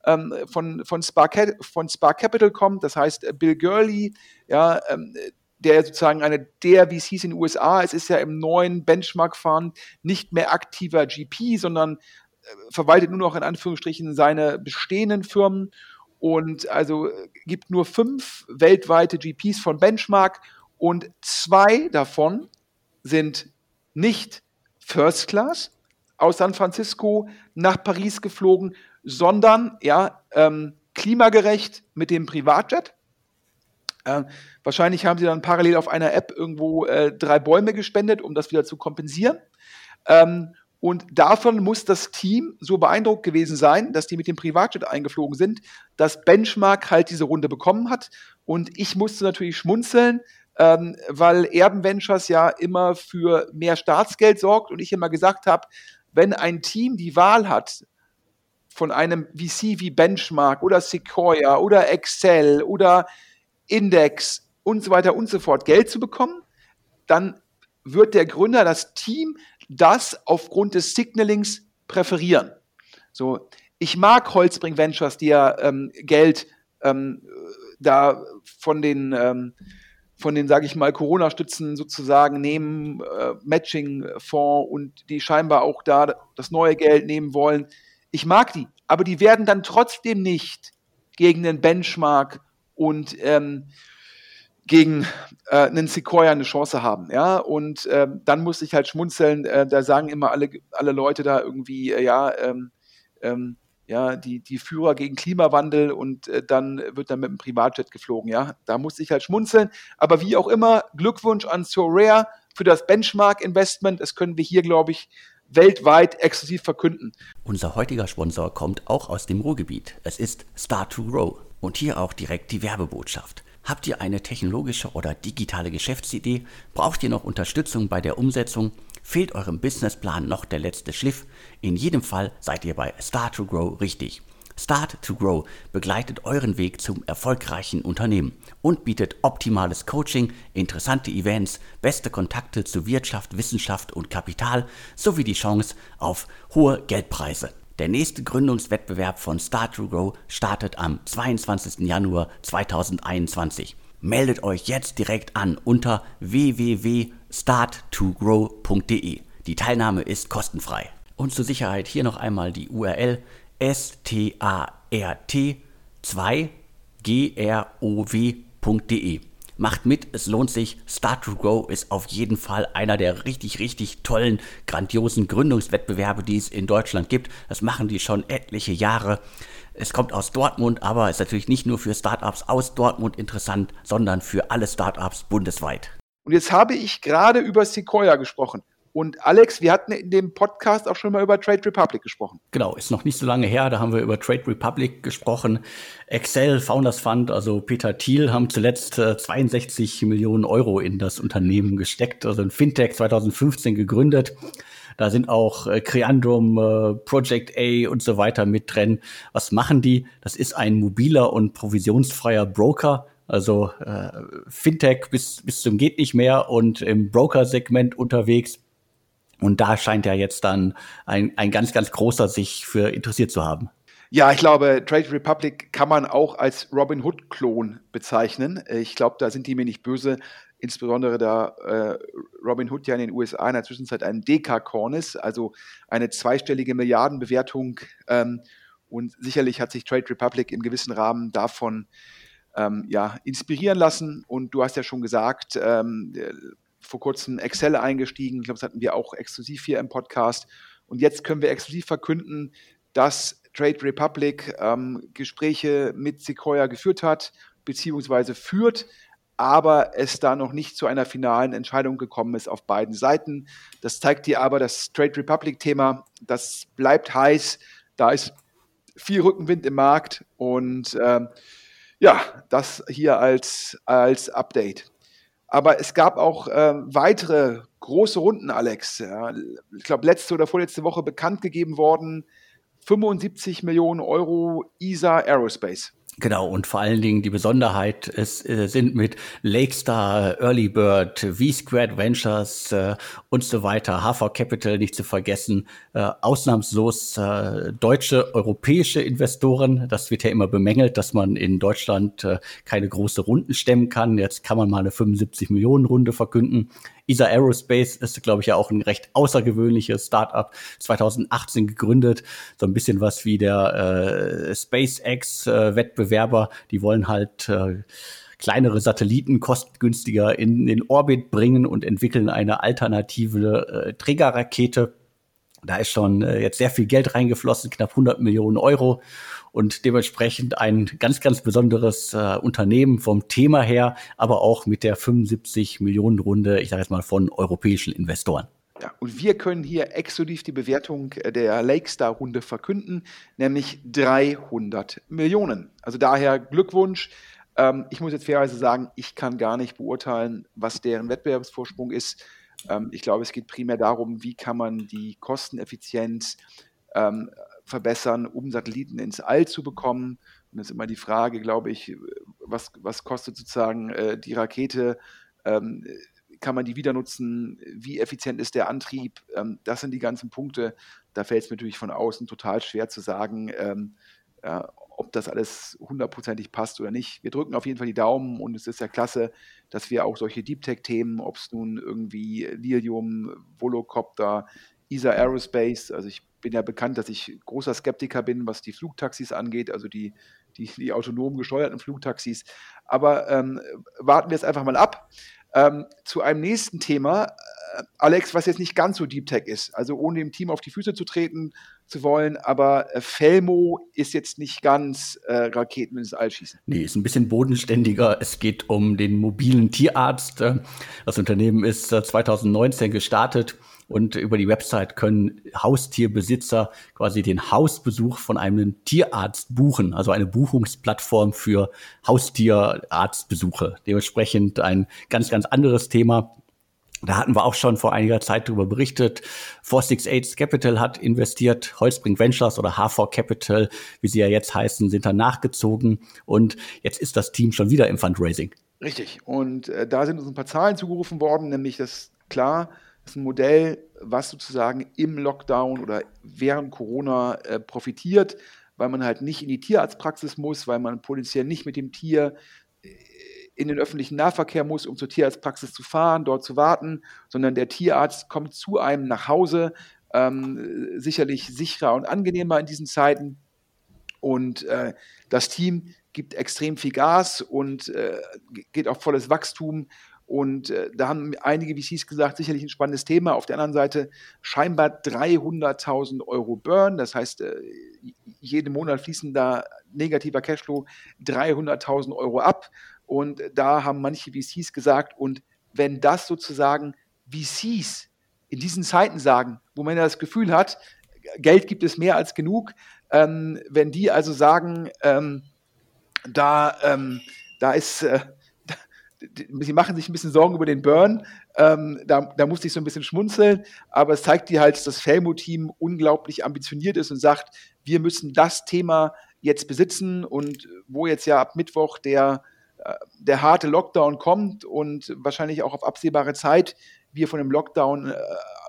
ähm, von, von, Spark, von Spark Capital kommt. Das heißt, Bill Gurley, ja, ähm, der sozusagen eine der VCs in den USA ist, ist ja im neuen Benchmark-Fund nicht mehr aktiver GP, sondern äh, verwaltet nur noch in Anführungsstrichen seine bestehenden Firmen und also äh, gibt nur fünf weltweite GPs von Benchmark und zwei davon sind nicht First Class aus San Francisco nach Paris geflogen, sondern ja ähm, klimagerecht mit dem Privatjet. Äh, wahrscheinlich haben sie dann parallel auf einer App irgendwo äh, drei Bäume gespendet, um das wieder zu kompensieren. Ähm, Und davon muss das Team so beeindruckt gewesen sein, dass die mit dem Privatjet eingeflogen sind, dass Benchmark halt diese Runde bekommen hat. Und ich musste natürlich schmunzeln, ähm, weil Erben Ventures ja immer für mehr Staatsgeld sorgt und ich immer gesagt habe, wenn ein Team die Wahl hat, von einem VC wie Benchmark oder Sequoia oder Excel oder Index und so weiter und so fort Geld zu bekommen, dann wird der Gründer, das Team, das aufgrund des Signalings präferieren. So, ich mag Holzbring Ventures, die ja ähm, Geld ähm, da von den ähm, von den, sage ich mal, Corona-Stützen sozusagen nehmen, äh, Matching-Fonds und die scheinbar auch da das neue Geld nehmen wollen. Ich mag die, aber die werden dann trotzdem nicht gegen den Benchmark und ähm, gegen äh, einen Sequoia eine Chance haben, ja. Und äh, dann muss ich halt schmunzeln. Äh, da sagen immer alle alle Leute da irgendwie, äh, ja, ähm, ähm, ja, die, die Führer gegen Klimawandel und äh, dann wird dann mit dem Privatjet geflogen, ja. Da muss ich halt schmunzeln. Aber wie auch immer, Glückwunsch an Sorare für das Benchmark-Investment. Das können wir hier, glaube ich, weltweit exklusiv verkünden. Unser heutiger Sponsor kommt auch aus dem Ruhrgebiet. Es ist Start to Grow. Und hier auch direkt die Werbebotschaft. Habt ihr eine technologische oder digitale Geschäftsidee? Braucht ihr noch Unterstützung bei der Umsetzung? Fehlt eurem Businessplan noch der letzte Schliff? In jedem Fall seid ihr bei Start to Grow richtig. Start to Grow begleitet euren Weg zum erfolgreichen Unternehmen und bietet optimales Coaching, interessante Events, beste Kontakte zu Wirtschaft, Wissenschaft und Kapital sowie die Chance auf hohe Geldpreise. Der nächste Gründungswettbewerb von Start to Grow startet am 22. Januar 2021. Meldet euch jetzt direkt an unter www.starttogrow.de. Die Teilnahme ist kostenfrei. Und zur Sicherheit hier noch einmal die URL start2grow.de. Macht mit, es lohnt sich. Start to Grow ist auf jeden Fall einer der richtig, richtig tollen, grandiosen Gründungswettbewerbe, die es in Deutschland gibt. Das machen die schon etliche Jahre. Es kommt aus Dortmund, aber ist natürlich nicht nur für Startups aus Dortmund interessant, sondern für alle Startups bundesweit. Und jetzt habe ich gerade über Sequoia gesprochen. Und Alex, wir hatten in dem Podcast auch schon mal über Trade Republic gesprochen. Genau, ist noch nicht so lange her, da haben wir über Trade Republic gesprochen. Excel, Founders Fund, also Peter Thiel haben zuletzt äh, 62 Millionen Euro in das Unternehmen gesteckt, also ein Fintech 2015 gegründet. Da sind auch äh, Creandum, äh, Project A und so weiter mit drin. Was machen die? Das ist ein mobiler und provisionsfreier Broker. Also äh, Fintech bis, bis zum geht nicht mehr und im Broker-Segment unterwegs. Und da scheint ja jetzt dann ein, ein ganz, ganz großer sich für interessiert zu haben. Ja, ich glaube, Trade Republic kann man auch als Robin Hood-Klon bezeichnen. Ich glaube, da sind die mir nicht böse insbesondere da äh, Robin Hood ja in den USA in der Zwischenzeit ein Dekakorn ist, also eine zweistellige Milliardenbewertung. Ähm, und sicherlich hat sich Trade Republic im gewissen Rahmen davon ähm, ja, inspirieren lassen. Und du hast ja schon gesagt, ähm, vor kurzem Excel eingestiegen. Ich glaube, das hatten wir auch exklusiv hier im Podcast. Und jetzt können wir exklusiv verkünden, dass Trade Republic ähm, Gespräche mit Sequoia geführt hat, beziehungsweise führt aber es da noch nicht zu einer finalen Entscheidung gekommen ist auf beiden Seiten. Das zeigt dir aber das Trade Republic-Thema, das bleibt heiß, da ist viel Rückenwind im Markt und ähm, ja, das hier als, als Update. Aber es gab auch äh, weitere große Runden, Alex. Ja, ich glaube, letzte oder vorletzte Woche bekannt gegeben worden. 75 Millionen Euro ESA Aerospace. Genau, und vor allen Dingen die Besonderheit es äh, sind mit Lakestar, Early Bird, V-Squared Ventures äh, und so weiter, HV Capital nicht zu vergessen, äh, ausnahmslos äh, deutsche, europäische Investoren. Das wird ja immer bemängelt, dass man in Deutschland äh, keine große Runden stemmen kann. Jetzt kann man mal eine 75 Millionen Runde verkünden. ESA Aerospace ist, glaube ich, ja auch ein recht außergewöhnliches Startup, 2018 gegründet. So ein bisschen was wie der äh, SpaceX-Wettbewerber. Äh, die wollen halt äh, kleinere Satelliten kostengünstiger in den Orbit bringen und entwickeln eine alternative äh, Trägerrakete. Da ist schon äh, jetzt sehr viel Geld reingeflossen, knapp 100 Millionen Euro und dementsprechend ein ganz, ganz besonderes äh, Unternehmen vom Thema her, aber auch mit der 75 Millionen Runde, ich sage jetzt mal von europäischen Investoren. Ja, und wir können hier exklusiv die Bewertung der Lakestar-Runde verkünden, nämlich 300 Millionen. Also daher Glückwunsch. Ähm, ich muss jetzt fairerweise sagen, ich kann gar nicht beurteilen, was deren Wettbewerbsvorsprung ist. Ähm, ich glaube, es geht primär darum, wie kann man die Kosteneffizienz ähm, verbessern, um Satelliten ins All zu bekommen. Und das ist immer die Frage, glaube ich, was, was kostet sozusagen äh, die Rakete? Ähm, kann man die wieder nutzen? Wie effizient ist der Antrieb? Ähm, das sind die ganzen Punkte. Da fällt es mir natürlich von außen total schwer zu sagen, ähm, ja, ob das alles hundertprozentig passt oder nicht. Wir drücken auf jeden Fall die Daumen und es ist ja klasse, dass wir auch solche Deep Tech-Themen, ob es nun irgendwie Lilium, Volocopter, ESA Aerospace, also ich bin ja bekannt, dass ich großer Skeptiker bin, was die Flugtaxis angeht, also die, die, die autonom gesteuerten Flugtaxis. Aber ähm, warten wir es einfach mal ab. Ähm, zu einem nächsten Thema, äh, Alex, was jetzt nicht ganz so Deep Tech ist, also ohne dem Team auf die Füße zu treten zu wollen, aber äh, Felmo ist jetzt nicht ganz äh, Raketen ins All schießen. Nee, ist ein bisschen bodenständiger. Es geht um den mobilen Tierarzt. Das Unternehmen ist 2019 gestartet und über die Website können Haustierbesitzer quasi den Hausbesuch von einem Tierarzt buchen, also eine Buchungsplattform für Haustierarztbesuche. Dementsprechend ein ganz, ganz anderes Thema. Da hatten wir auch schon vor einiger Zeit darüber berichtet. 468 Capital hat investiert, Holzbrink Ventures oder H4 Capital, wie sie ja jetzt heißen, sind da nachgezogen und jetzt ist das Team schon wieder im Fundraising. Richtig. Und äh, da sind uns ein paar Zahlen zugerufen worden, nämlich dass klar, ist ein Modell, was sozusagen im Lockdown oder während Corona äh, profitiert, weil man halt nicht in die Tierarztpraxis muss, weil man potenziell nicht mit dem Tier äh, in den öffentlichen Nahverkehr muss, um zur Tierarztpraxis zu fahren, dort zu warten, sondern der Tierarzt kommt zu einem nach Hause, ähm, sicherlich sicherer und angenehmer in diesen Zeiten. Und äh, das Team gibt extrem viel Gas und äh, geht auf volles Wachstum und äh, da haben einige VCs gesagt, sicherlich ein spannendes Thema. Auf der anderen Seite scheinbar 300.000 Euro Burn. Das heißt, äh, jeden Monat fließen da negativer Cashflow 300.000 Euro ab. Und da haben manche VCs gesagt, und wenn das sozusagen VCs in diesen Zeiten sagen, wo man ja das Gefühl hat, Geld gibt es mehr als genug, ähm, wenn die also sagen, ähm, da, ähm, da ist, äh, sie machen sich ein bisschen Sorgen über den Burn. Ähm, da, da musste ich so ein bisschen schmunzeln, aber es zeigt dir halt, dass das Felmo-Team unglaublich ambitioniert ist und sagt, wir müssen das Thema jetzt besitzen. Und wo jetzt ja ab Mittwoch der, äh, der harte Lockdown kommt und wahrscheinlich auch auf absehbare Zeit wir von dem Lockdown äh,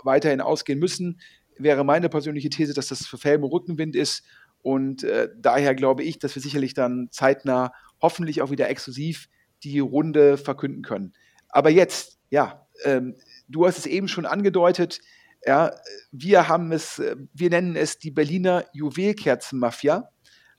weiterhin ausgehen müssen, wäre meine persönliche These, dass das für Felmo Rückenwind ist. Und äh, daher glaube ich, dass wir sicherlich dann zeitnah hoffentlich auch wieder exklusiv die Runde verkünden können. Aber jetzt, ja, ähm, du hast es eben schon angedeutet, ja, wir haben es, äh, wir nennen es die Berliner Juwelkerzenmafia.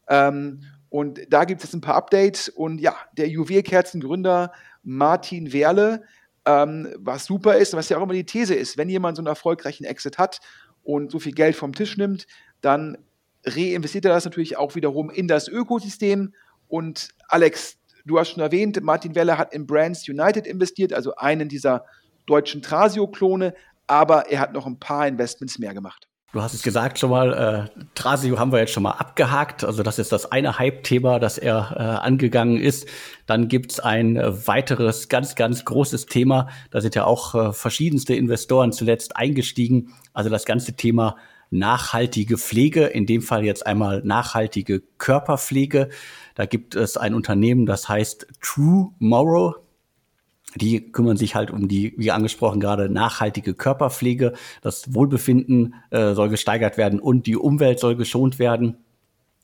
Ähm, und da gibt es ein paar Updates. Und ja, der Juwelkerzengründer Martin Werle, ähm, was super ist, was ja auch immer die These ist, wenn jemand so einen erfolgreichen Exit hat und so viel Geld vom Tisch nimmt, dann reinvestiert er das natürlich auch wiederum in das Ökosystem. Und Alex, du hast schon erwähnt, Martin Weller hat in Brands United investiert, also einen dieser deutschen Trasio-Klone, aber er hat noch ein paar Investments mehr gemacht. Du hast es gesagt schon mal, äh, Trasio haben wir jetzt schon mal abgehakt. Also das ist das eine Hype-Thema, das er äh, angegangen ist. Dann gibt's ein äh, weiteres ganz, ganz großes Thema. Da sind ja auch äh, verschiedenste Investoren zuletzt eingestiegen. Also das ganze Thema nachhaltige Pflege, in dem Fall jetzt einmal nachhaltige Körperpflege. Da gibt es ein Unternehmen, das heißt True Morrow. Die kümmern sich halt um die, wie angesprochen gerade, nachhaltige Körperpflege. Das Wohlbefinden äh, soll gesteigert werden und die Umwelt soll geschont werden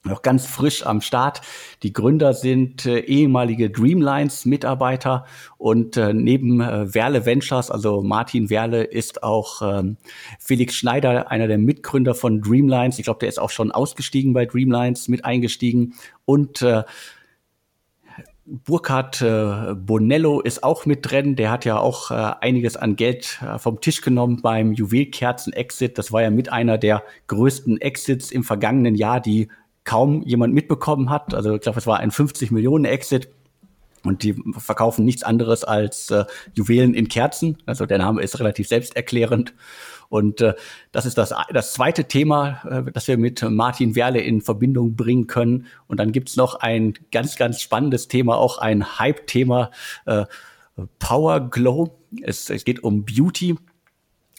noch ganz frisch am Start. Die Gründer sind äh, ehemalige Dreamlines-Mitarbeiter und äh, neben äh, Werle Ventures, also Martin Werle, ist auch ähm, Felix Schneider, einer der Mitgründer von Dreamlines. Ich glaube, der ist auch schon ausgestiegen bei Dreamlines, mit eingestiegen und äh, Burkhard äh, Bonello ist auch mit drin. Der hat ja auch äh, einiges an Geld äh, vom Tisch genommen beim Juwelkerzen-Exit. Das war ja mit einer der größten Exits im vergangenen Jahr, die kaum jemand mitbekommen hat. Also ich glaube, es war ein 50 Millionen Exit. Und die verkaufen nichts anderes als äh, Juwelen in Kerzen. Also der Name ist relativ selbsterklärend. Und äh, das ist das, das zweite Thema, äh, das wir mit Martin Werle in Verbindung bringen können. Und dann gibt's noch ein ganz, ganz spannendes Thema, auch ein Hype-Thema, äh, Power Glow. Es, es geht um Beauty.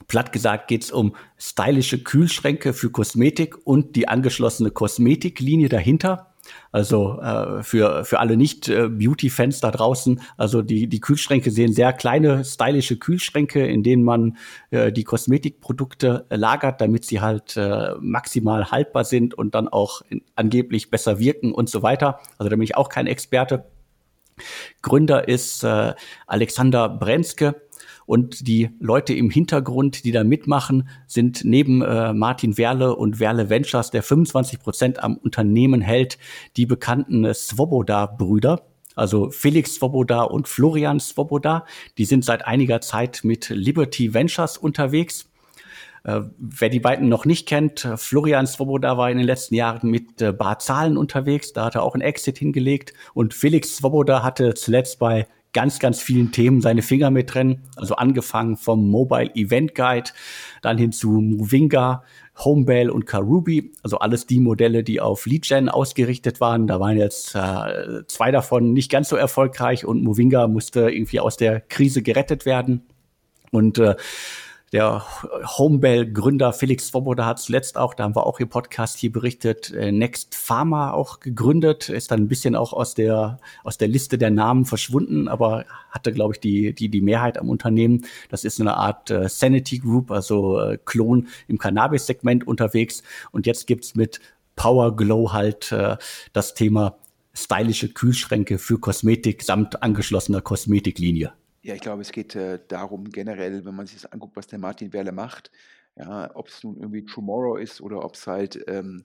Platt gesagt geht's um stylische Kühlschränke für Kosmetik und die angeschlossene Kosmetiklinie dahinter. Also äh, für, für alle Nicht-Beauty-Fans da draußen, also die, die Kühlschränke sehen sehr kleine, stylische Kühlschränke, in denen man äh, die Kosmetikprodukte lagert, damit sie halt äh, maximal haltbar sind und dann auch in, angeblich besser wirken und so weiter. Also da bin ich auch kein Experte. Gründer ist äh, Alexander Brenzke und die Leute im Hintergrund, die da mitmachen, sind neben äh, Martin Werle und Werle Ventures, der 25 Prozent am Unternehmen hält, die bekannten äh, Svoboda-Brüder. Also Felix Svoboda und Florian Svoboda, die sind seit einiger Zeit mit Liberty Ventures unterwegs. Äh, wer die beiden noch nicht kennt, äh, Florian Svoboda war in den letzten Jahren mit äh, Bar unterwegs, da hat er auch einen Exit hingelegt und Felix Svoboda hatte zuletzt bei ganz, ganz vielen Themen seine Finger mit drin. Also angefangen vom Mobile Event Guide, dann hin zu Movinga, Homebell und Karubi, also alles die Modelle, die auf Lead-Gen ausgerichtet waren. Da waren jetzt äh, zwei davon nicht ganz so erfolgreich und Movinga musste irgendwie aus der Krise gerettet werden. Und äh, der Homebell-Gründer Felix Svoboda hat zuletzt auch, da haben wir auch im Podcast hier berichtet, äh, Next Pharma auch gegründet, ist dann ein bisschen auch aus der, aus der Liste der Namen verschwunden, aber hatte, glaube ich, die, die, die Mehrheit am Unternehmen. Das ist eine Art äh, Sanity Group, also äh, Klon im Cannabis-Segment unterwegs. Und jetzt gibt's mit Power Glow halt äh, das Thema stylische Kühlschränke für Kosmetik samt angeschlossener Kosmetiklinie. Ja, ich glaube, es geht äh, darum generell, wenn man sich das anguckt, was der Martin Werle macht, ja, ob es nun irgendwie Tomorrow ist oder ob es halt ähm,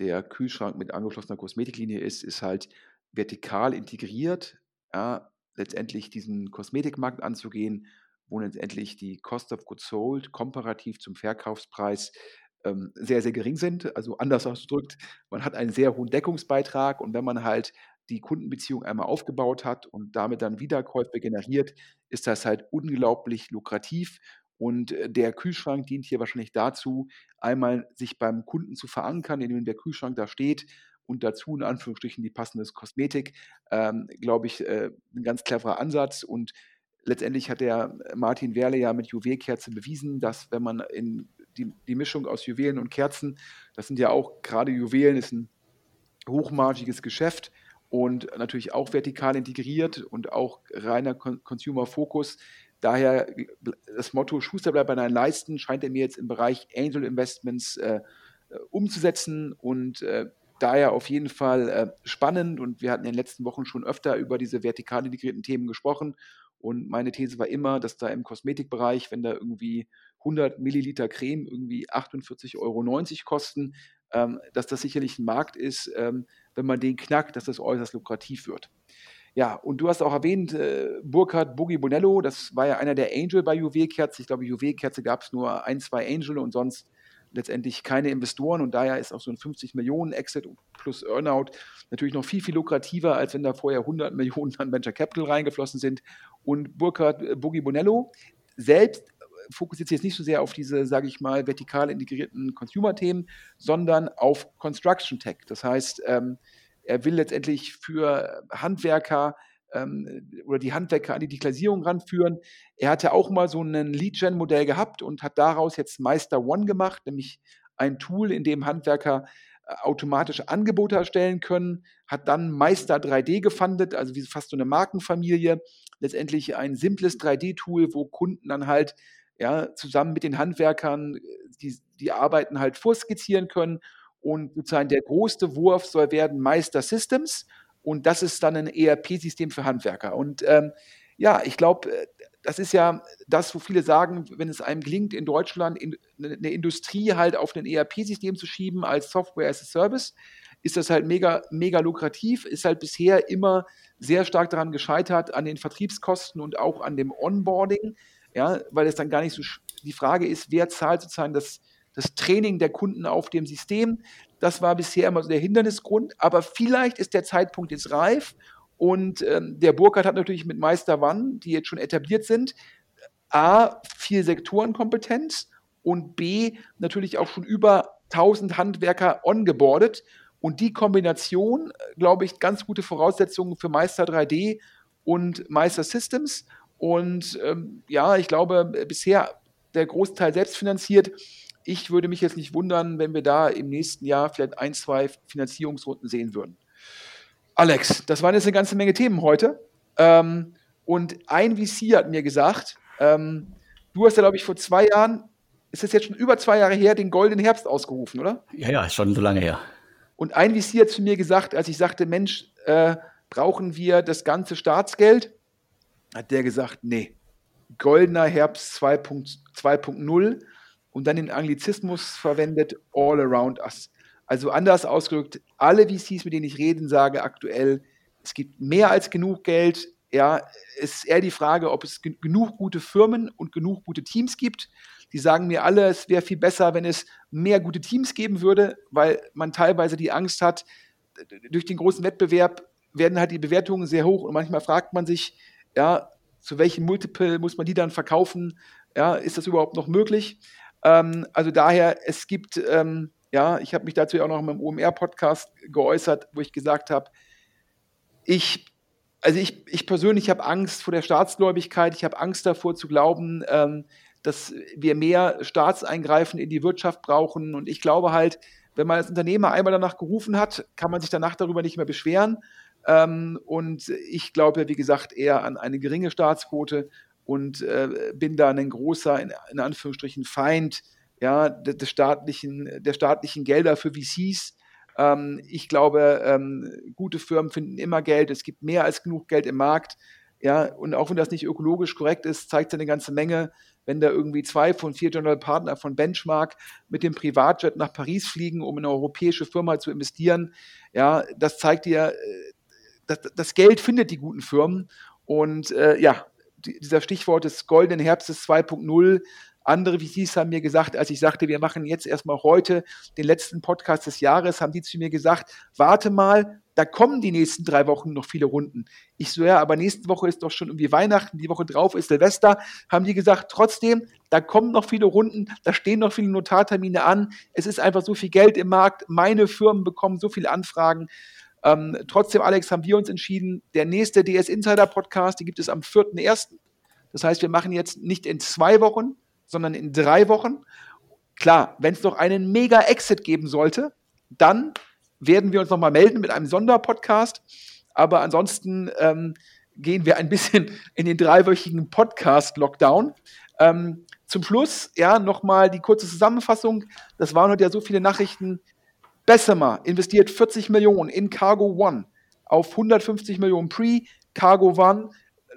der Kühlschrank mit angeschlossener Kosmetiklinie ist, ist halt vertikal integriert, ja, letztendlich diesen Kosmetikmarkt anzugehen, wo letztendlich die Cost of Goods Sold komparativ zum Verkaufspreis ähm, sehr, sehr gering sind. Also anders ausgedrückt, man hat einen sehr hohen Deckungsbeitrag und wenn man halt die Kundenbeziehung einmal aufgebaut hat und damit dann Wiederkäufe generiert, ist das halt unglaublich lukrativ. Und äh, der Kühlschrank dient hier wahrscheinlich dazu, einmal sich beim Kunden zu verankern, indem der Kühlschrank da steht und dazu in Anführungsstrichen die passende Kosmetik, ähm, glaube ich, äh, ein ganz cleverer Ansatz. Und letztendlich hat der Martin Werle ja mit Juwelkerze bewiesen, dass wenn man in die, die Mischung aus Juwelen und Kerzen, das sind ja auch gerade Juwelen, ist ein hochmargiges Geschäft und natürlich auch vertikal integriert und auch reiner Consumer-Fokus. Daher das Motto Schuster bleibt bei deinen Leisten scheint er mir jetzt im Bereich Angel Investments äh, äh, umzusetzen und äh, daher auf jeden Fall äh, spannend und wir hatten in den letzten Wochen schon öfter über diese vertikal integrierten Themen gesprochen und meine These war immer, dass da im Kosmetikbereich, wenn da irgendwie 100 Milliliter Creme irgendwie 48,90 Euro kosten, ähm, dass das sicherlich ein Markt ist, ähm, wenn man den knackt, dass das äußerst lukrativ wird. Ja, und du hast auch erwähnt, äh, Burkhard Boogie Bonello, das war ja einer der Angel bei Juwelkerze. Ich glaube, Juwelkerze gab es nur ein, zwei Angel und sonst letztendlich keine Investoren und daher ist auch so ein 50 Millionen Exit plus Earnout natürlich noch viel, viel lukrativer, als wenn da vorher 100 Millionen an Venture Capital reingeflossen sind. Und Burkhard äh, Boogie Bonello selbst fokussiert sich jetzt nicht so sehr auf diese, sage ich mal, vertikal integrierten Consumer-Themen, sondern auf Construction Tech. Das heißt, ähm, er will letztendlich für Handwerker ähm, oder die Handwerker an die Digitalisierung ranführen. Er hatte auch mal so ein Lead-Gen-Modell gehabt und hat daraus jetzt Meister One gemacht, nämlich ein Tool, in dem Handwerker äh, automatisch Angebote erstellen können, hat dann Meister 3D gefundet, also wie fast so eine Markenfamilie, letztendlich ein simples 3D-Tool, wo Kunden dann halt ja, zusammen mit den Handwerkern die, die Arbeiten halt vorskizzieren können. Und sozusagen der größte Wurf soll werden Meister Systems. Und das ist dann ein ERP-System für Handwerker. Und ähm, ja, ich glaube, äh, das ist ja das, wo viele sagen, wenn es einem gelingt, in Deutschland in, eine Industrie halt auf ein ERP-System zu schieben als Software as a Service, ist das halt mega, mega lukrativ, ist halt bisher immer sehr stark daran gescheitert, an den Vertriebskosten und auch an dem Onboarding ja, weil es dann gar nicht so die Frage ist, wer zahlt sozusagen das, das Training der Kunden auf dem System. Das war bisher immer so der Hindernisgrund, aber vielleicht ist der Zeitpunkt jetzt reif Und ähm, der Burkhardt hat natürlich mit Meister One, die jetzt schon etabliert sind, A, viel Sektorenkompetenz und B, natürlich auch schon über 1000 Handwerker ongeboardet. Und die Kombination, glaube ich, ganz gute Voraussetzungen für Meister 3D und Meister Systems. Und ähm, ja, ich glaube, bisher der Großteil selbst finanziert. Ich würde mich jetzt nicht wundern, wenn wir da im nächsten Jahr vielleicht ein, zwei Finanzierungsrunden sehen würden. Alex, das waren jetzt eine ganze Menge Themen heute. Ähm, und ein VC hat mir gesagt, ähm, du hast ja, glaube ich, vor zwei Jahren, ist das jetzt schon über zwei Jahre her, den Goldenen Herbst ausgerufen, oder? Ja, ja, schon so lange her. Und ein VC hat zu mir gesagt, als ich sagte, Mensch, äh, brauchen wir das ganze Staatsgeld? Hat der gesagt, nee, goldener Herbst 2.0 und dann den Anglizismus verwendet, all around us. Also anders ausgedrückt, alle VCs, mit denen ich reden, sage aktuell, es gibt mehr als genug Geld. Ja, es ist eher die Frage, ob es genug gute Firmen und genug gute Teams gibt. Die sagen mir alle, es wäre viel besser, wenn es mehr gute Teams geben würde, weil man teilweise die Angst hat, durch den großen Wettbewerb werden halt die Bewertungen sehr hoch und manchmal fragt man sich, ja, zu welchem Multiple muss man die dann verkaufen? Ja, ist das überhaupt noch möglich? Ähm, also daher, es gibt, ähm, ja, ich habe mich dazu ja auch noch in meinem OMR-Podcast geäußert, wo ich gesagt habe, ich, also ich, ich persönlich habe Angst vor der Staatsgläubigkeit, ich habe Angst davor zu glauben, ähm, dass wir mehr Staatseingreifen in die Wirtschaft brauchen. Und ich glaube halt, wenn man als Unternehmer einmal danach gerufen hat, kann man sich danach darüber nicht mehr beschweren. Ähm, und ich glaube, wie gesagt, eher an eine geringe Staatsquote und äh, bin da ein großer, in, in Anführungsstrichen, Feind ja, des staatlichen, der staatlichen Gelder für VCs. Ähm, ich glaube, ähm, gute Firmen finden immer Geld. Es gibt mehr als genug Geld im Markt. Ja, und auch wenn das nicht ökologisch korrekt ist, zeigt es eine ganze Menge, wenn da irgendwie zwei von vier General Partner von Benchmark mit dem Privatjet nach Paris fliegen, um in eine europäische Firma zu investieren. Ja, das zeigt dir, äh, das, das Geld findet die guten Firmen. Und äh, ja, dieser Stichwort des goldenen Herbstes 2.0. Andere VCs haben mir gesagt, als ich sagte, wir machen jetzt erstmal heute den letzten Podcast des Jahres, haben die zu mir gesagt, warte mal, da kommen die nächsten drei Wochen noch viele Runden. Ich so, ja, aber nächste Woche ist doch schon irgendwie Weihnachten, die Woche drauf ist Silvester. Haben die gesagt, trotzdem, da kommen noch viele Runden, da stehen noch viele Notartermine an. Es ist einfach so viel Geld im Markt. Meine Firmen bekommen so viele Anfragen. Ähm, trotzdem, Alex, haben wir uns entschieden, der nächste DS Insider Podcast, die gibt es am 4.1. Das heißt, wir machen jetzt nicht in zwei Wochen, sondern in drei Wochen. Klar, wenn es noch einen Mega-Exit geben sollte, dann werden wir uns nochmal melden mit einem Sonderpodcast. Aber ansonsten ähm, gehen wir ein bisschen in den dreiwöchigen Podcast-Lockdown. Ähm, zum Schluss, ja, nochmal die kurze Zusammenfassung. Das waren heute ja so viele Nachrichten. Bessemer investiert 40 Millionen in Cargo One auf 150 Millionen Pre. Cargo One,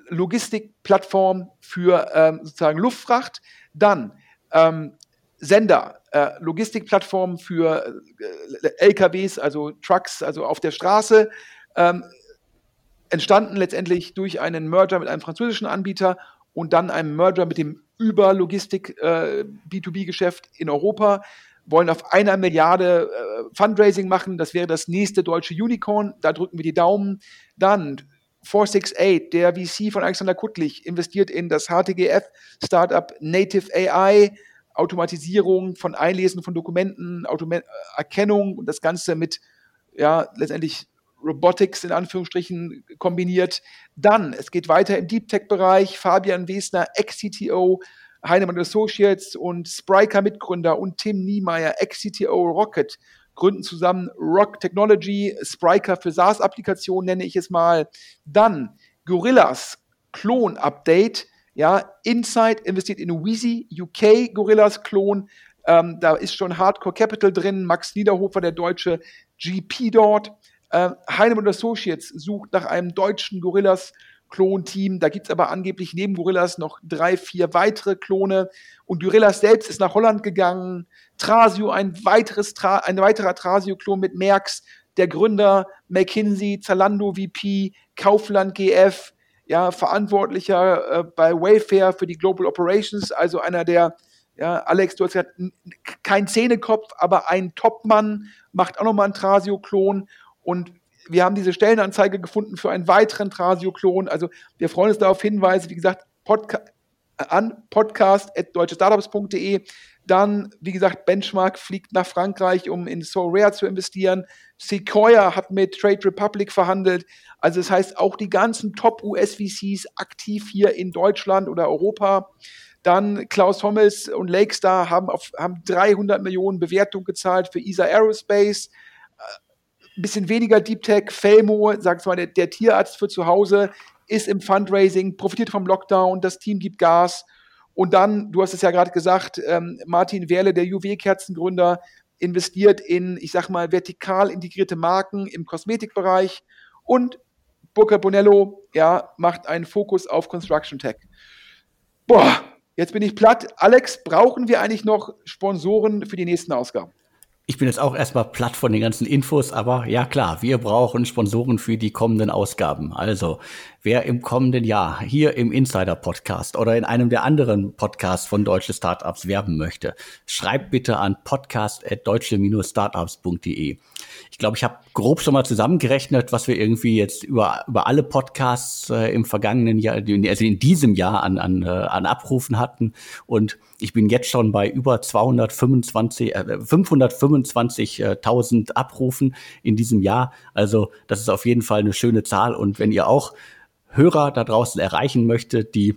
Logistikplattform für ähm, sozusagen Luftfracht. Dann ähm, Sender, äh, Logistikplattform für äh, LKWs, also Trucks, also auf der Straße. Ähm, entstanden letztendlich durch einen Merger mit einem französischen Anbieter und dann einem Merger mit dem Über-Logistik äh, B2B-Geschäft in Europa wollen auf einer Milliarde äh, Fundraising machen. Das wäre das nächste deutsche Unicorn. Da drücken wir die Daumen. Dann 468, der VC von Alexander Kuttlich, investiert in das HTGF-Startup Native AI, Automatisierung von Einlesen von Dokumenten, Automa Erkennung und das Ganze mit ja, letztendlich Robotics in Anführungsstrichen kombiniert. Dann, es geht weiter im Deep Tech-Bereich. Fabian Wesner, Ex-CTO Heinemann Associates und Spryker Mitgründer und Tim Niemeyer, Ex-CTO Rocket, gründen zusammen Rock Technology, Spryker für SaaS-Applikationen nenne ich es mal. Dann Gorillas, Klon-Update, ja, Insight investiert in Wheezy, UK Gorillas Klon, ähm, da ist schon Hardcore Capital drin, Max Niederhofer, der deutsche GP dort. Äh, Heinemann Associates sucht nach einem deutschen Gorillas Klonteam. Da gibt es aber angeblich neben Gorillas noch drei, vier weitere Klone. Und Gorillas selbst ist nach Holland gegangen. Trasio, ein, weiteres Tra ein weiterer Trasio-Klon mit Merx, der Gründer, McKinsey, Zalando VP, Kaufland GF, ja, Verantwortlicher äh, bei Wayfair für die Global Operations, also einer der, ja, Alex, du hast gesagt, kein Zähnekopf, aber ein Topmann, macht auch nochmal einen Trasio-Klon. Und wir haben diese Stellenanzeige gefunden für einen weiteren Trasio-Klon. Also wir freuen uns darauf Hinweise, wie gesagt, Podca an podcast.deutschestartups.de. Dann, wie gesagt, Benchmark fliegt nach Frankreich, um in So Rare zu investieren. Sequoia hat mit Trade Republic verhandelt. Also das heißt, auch die ganzen Top-US-VCs aktiv hier in Deutschland oder Europa. Dann Klaus Hommels und Lakestar haben, auf, haben 300 Millionen Bewertung gezahlt für ESA Aerospace. Ein bisschen weniger Deep Tech. Felmo, sagt mal, der, der Tierarzt für zu Hause, ist im Fundraising, profitiert vom Lockdown, das Team gibt Gas. Und dann, du hast es ja gerade gesagt, ähm, Martin Werle, der Juwelkerzengründer, investiert in, ich sag mal, vertikal integrierte Marken im Kosmetikbereich und Burkhard Bonello, ja, macht einen Fokus auf Construction Tech. Boah, jetzt bin ich platt. Alex, brauchen wir eigentlich noch Sponsoren für die nächsten Ausgaben? Ich bin jetzt auch erstmal platt von den ganzen Infos, aber ja klar, wir brauchen Sponsoren für die kommenden Ausgaben. Also, wer im kommenden Jahr hier im Insider Podcast oder in einem der anderen Podcasts von deutsche Startups werben möchte, schreibt bitte an podcast@deutsche-startups.de. Ich glaube, ich habe grob schon mal zusammengerechnet, was wir irgendwie jetzt über, über alle Podcasts äh, im vergangenen Jahr, also in diesem Jahr an, an, äh, an Abrufen hatten. Und ich bin jetzt schon bei über 225, äh, 525.000 Abrufen in diesem Jahr. Also das ist auf jeden Fall eine schöne Zahl. Und wenn ihr auch Hörer da draußen erreichen möchtet, die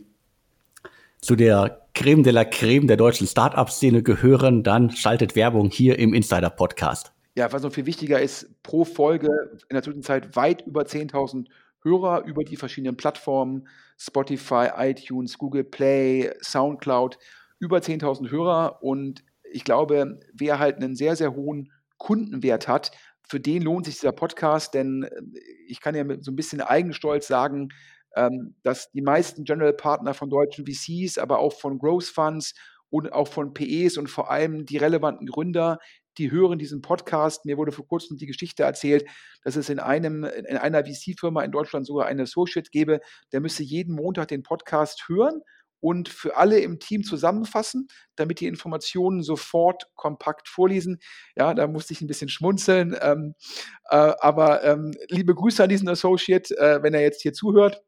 zu der Creme de la Creme der deutschen Startup-Szene gehören, dann schaltet Werbung hier im Insider-Podcast ja, was noch viel wichtiger ist, pro Folge in der Zwischenzeit weit über 10.000 Hörer über die verschiedenen Plattformen, Spotify, iTunes, Google Play, SoundCloud, über 10.000 Hörer. Und ich glaube, wer halt einen sehr, sehr hohen Kundenwert hat, für den lohnt sich dieser Podcast, denn äh, ich kann ja mit so ein bisschen Eigenstolz sagen, ähm, dass die meisten General Partner von deutschen VCs, aber auch von Growth Funds und auch von PEs und vor allem die relevanten Gründer, die hören diesen Podcast. Mir wurde vor kurzem die Geschichte erzählt, dass es in einem, in einer VC-Firma in Deutschland sogar einen Associate gäbe, der müsste jeden Montag den Podcast hören und für alle im Team zusammenfassen, damit die Informationen sofort kompakt vorlesen. Ja, da musste ich ein bisschen schmunzeln. Ähm, äh, aber ähm, liebe Grüße an diesen Associate, äh, wenn er jetzt hier zuhört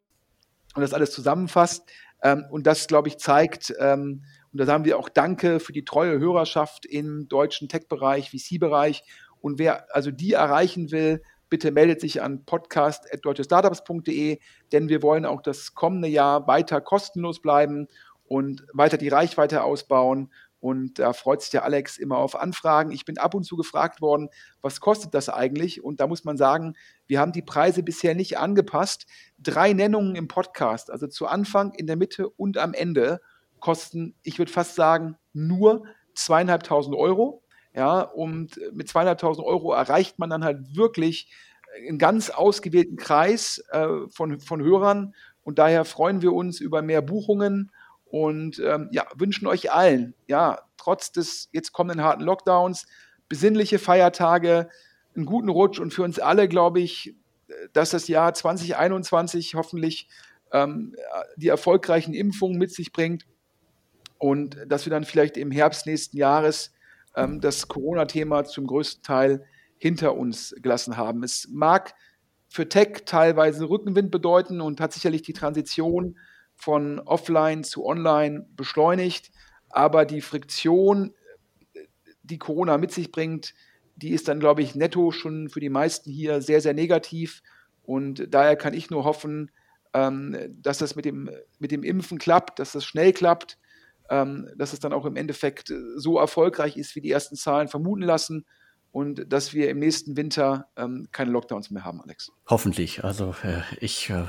und das alles zusammenfasst. Ähm, und das, glaube ich, zeigt, ähm, und da sagen wir auch Danke für die treue Hörerschaft im deutschen Tech-Bereich, VC-Bereich. Und wer also die erreichen will, bitte meldet sich an podcast.deutschestartups.de, denn wir wollen auch das kommende Jahr weiter kostenlos bleiben und weiter die Reichweite ausbauen. Und da freut sich der Alex immer auf Anfragen. Ich bin ab und zu gefragt worden, was kostet das eigentlich? Und da muss man sagen, wir haben die Preise bisher nicht angepasst. Drei Nennungen im Podcast, also zu Anfang, in der Mitte und am Ende kosten, ich würde fast sagen, nur zweieinhalbtausend Euro. Ja, und mit zweieinhalbtausend Euro erreicht man dann halt wirklich einen ganz ausgewählten Kreis äh, von, von Hörern. Und daher freuen wir uns über mehr Buchungen und ähm, ja, wünschen euch allen, ja, trotz des jetzt kommenden harten Lockdowns, besinnliche Feiertage, einen guten Rutsch und für uns alle, glaube ich, dass das Jahr 2021 hoffentlich ähm, die erfolgreichen Impfungen mit sich bringt und dass wir dann vielleicht im Herbst nächsten Jahres ähm, das Corona-Thema zum größten Teil hinter uns gelassen haben. Es mag für Tech teilweise Rückenwind bedeuten und hat sicherlich die Transition von offline zu online beschleunigt, aber die Friktion, die Corona mit sich bringt, die ist dann, glaube ich, netto schon für die meisten hier sehr, sehr negativ. Und daher kann ich nur hoffen, ähm, dass das mit dem, mit dem Impfen klappt, dass das schnell klappt ähm, dass es dann auch im Endeffekt äh, so erfolgreich ist, wie die ersten Zahlen vermuten lassen und dass wir im nächsten Winter ähm, keine Lockdowns mehr haben, Alex. Hoffentlich. Also äh, ich äh,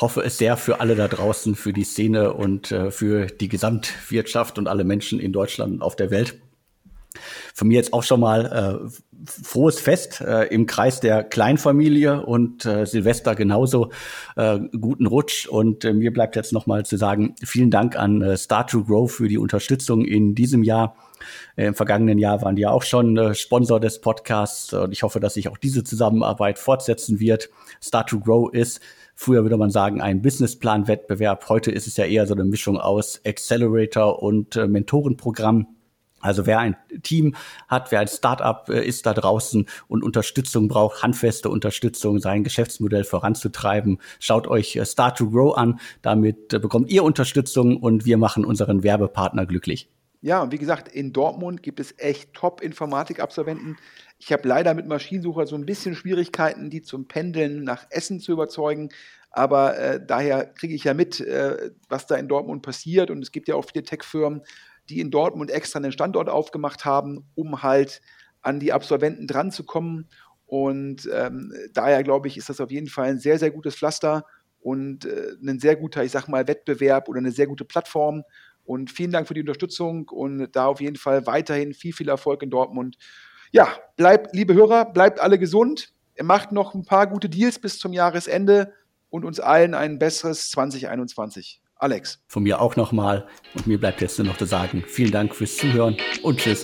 hoffe es sehr für alle da draußen, für die Szene und äh, für die Gesamtwirtschaft und alle Menschen in Deutschland und auf der Welt. Von mir jetzt auch schon mal äh, frohes Fest äh, im Kreis der Kleinfamilie und äh, Silvester genauso äh, guten Rutsch. Und äh, mir bleibt jetzt noch mal zu sagen, vielen Dank an äh, Start to Grow für die Unterstützung in diesem Jahr. Äh, Im vergangenen Jahr waren die auch schon äh, Sponsor des Podcasts und ich hoffe, dass sich auch diese Zusammenarbeit fortsetzen wird. Start to Grow ist Früher würde man sagen, ein Businessplan-Wettbewerb. Heute ist es ja eher so eine Mischung aus Accelerator und äh, Mentorenprogramm. Also wer ein Team hat, wer ein Startup äh, ist da draußen und Unterstützung braucht, handfeste Unterstützung, sein Geschäftsmodell voranzutreiben, schaut euch äh, Start to Grow an. Damit äh, bekommt ihr Unterstützung und wir machen unseren Werbepartner glücklich. Ja, und wie gesagt, in Dortmund gibt es echt Top-Informatik-Absolventen. Ich habe leider mit Maschinensucher so ein bisschen Schwierigkeiten, die zum Pendeln nach Essen zu überzeugen. Aber äh, daher kriege ich ja mit, äh, was da in Dortmund passiert. Und es gibt ja auch viele Tech-Firmen, die in Dortmund extra einen Standort aufgemacht haben, um halt an die Absolventen dran zu kommen. Und ähm, daher glaube ich, ist das auf jeden Fall ein sehr, sehr gutes Pflaster und äh, ein sehr guter, ich sag mal, Wettbewerb oder eine sehr gute Plattform. Und vielen Dank für die Unterstützung und da auf jeden Fall weiterhin viel, viel Erfolg in Dortmund. Ja, bleibt, liebe Hörer, bleibt alle gesund. Macht noch ein paar gute Deals bis zum Jahresende und uns allen ein besseres 2021. Alex. Von mir auch nochmal. Und mir bleibt jetzt nur noch zu sagen, vielen Dank fürs Zuhören und tschüss.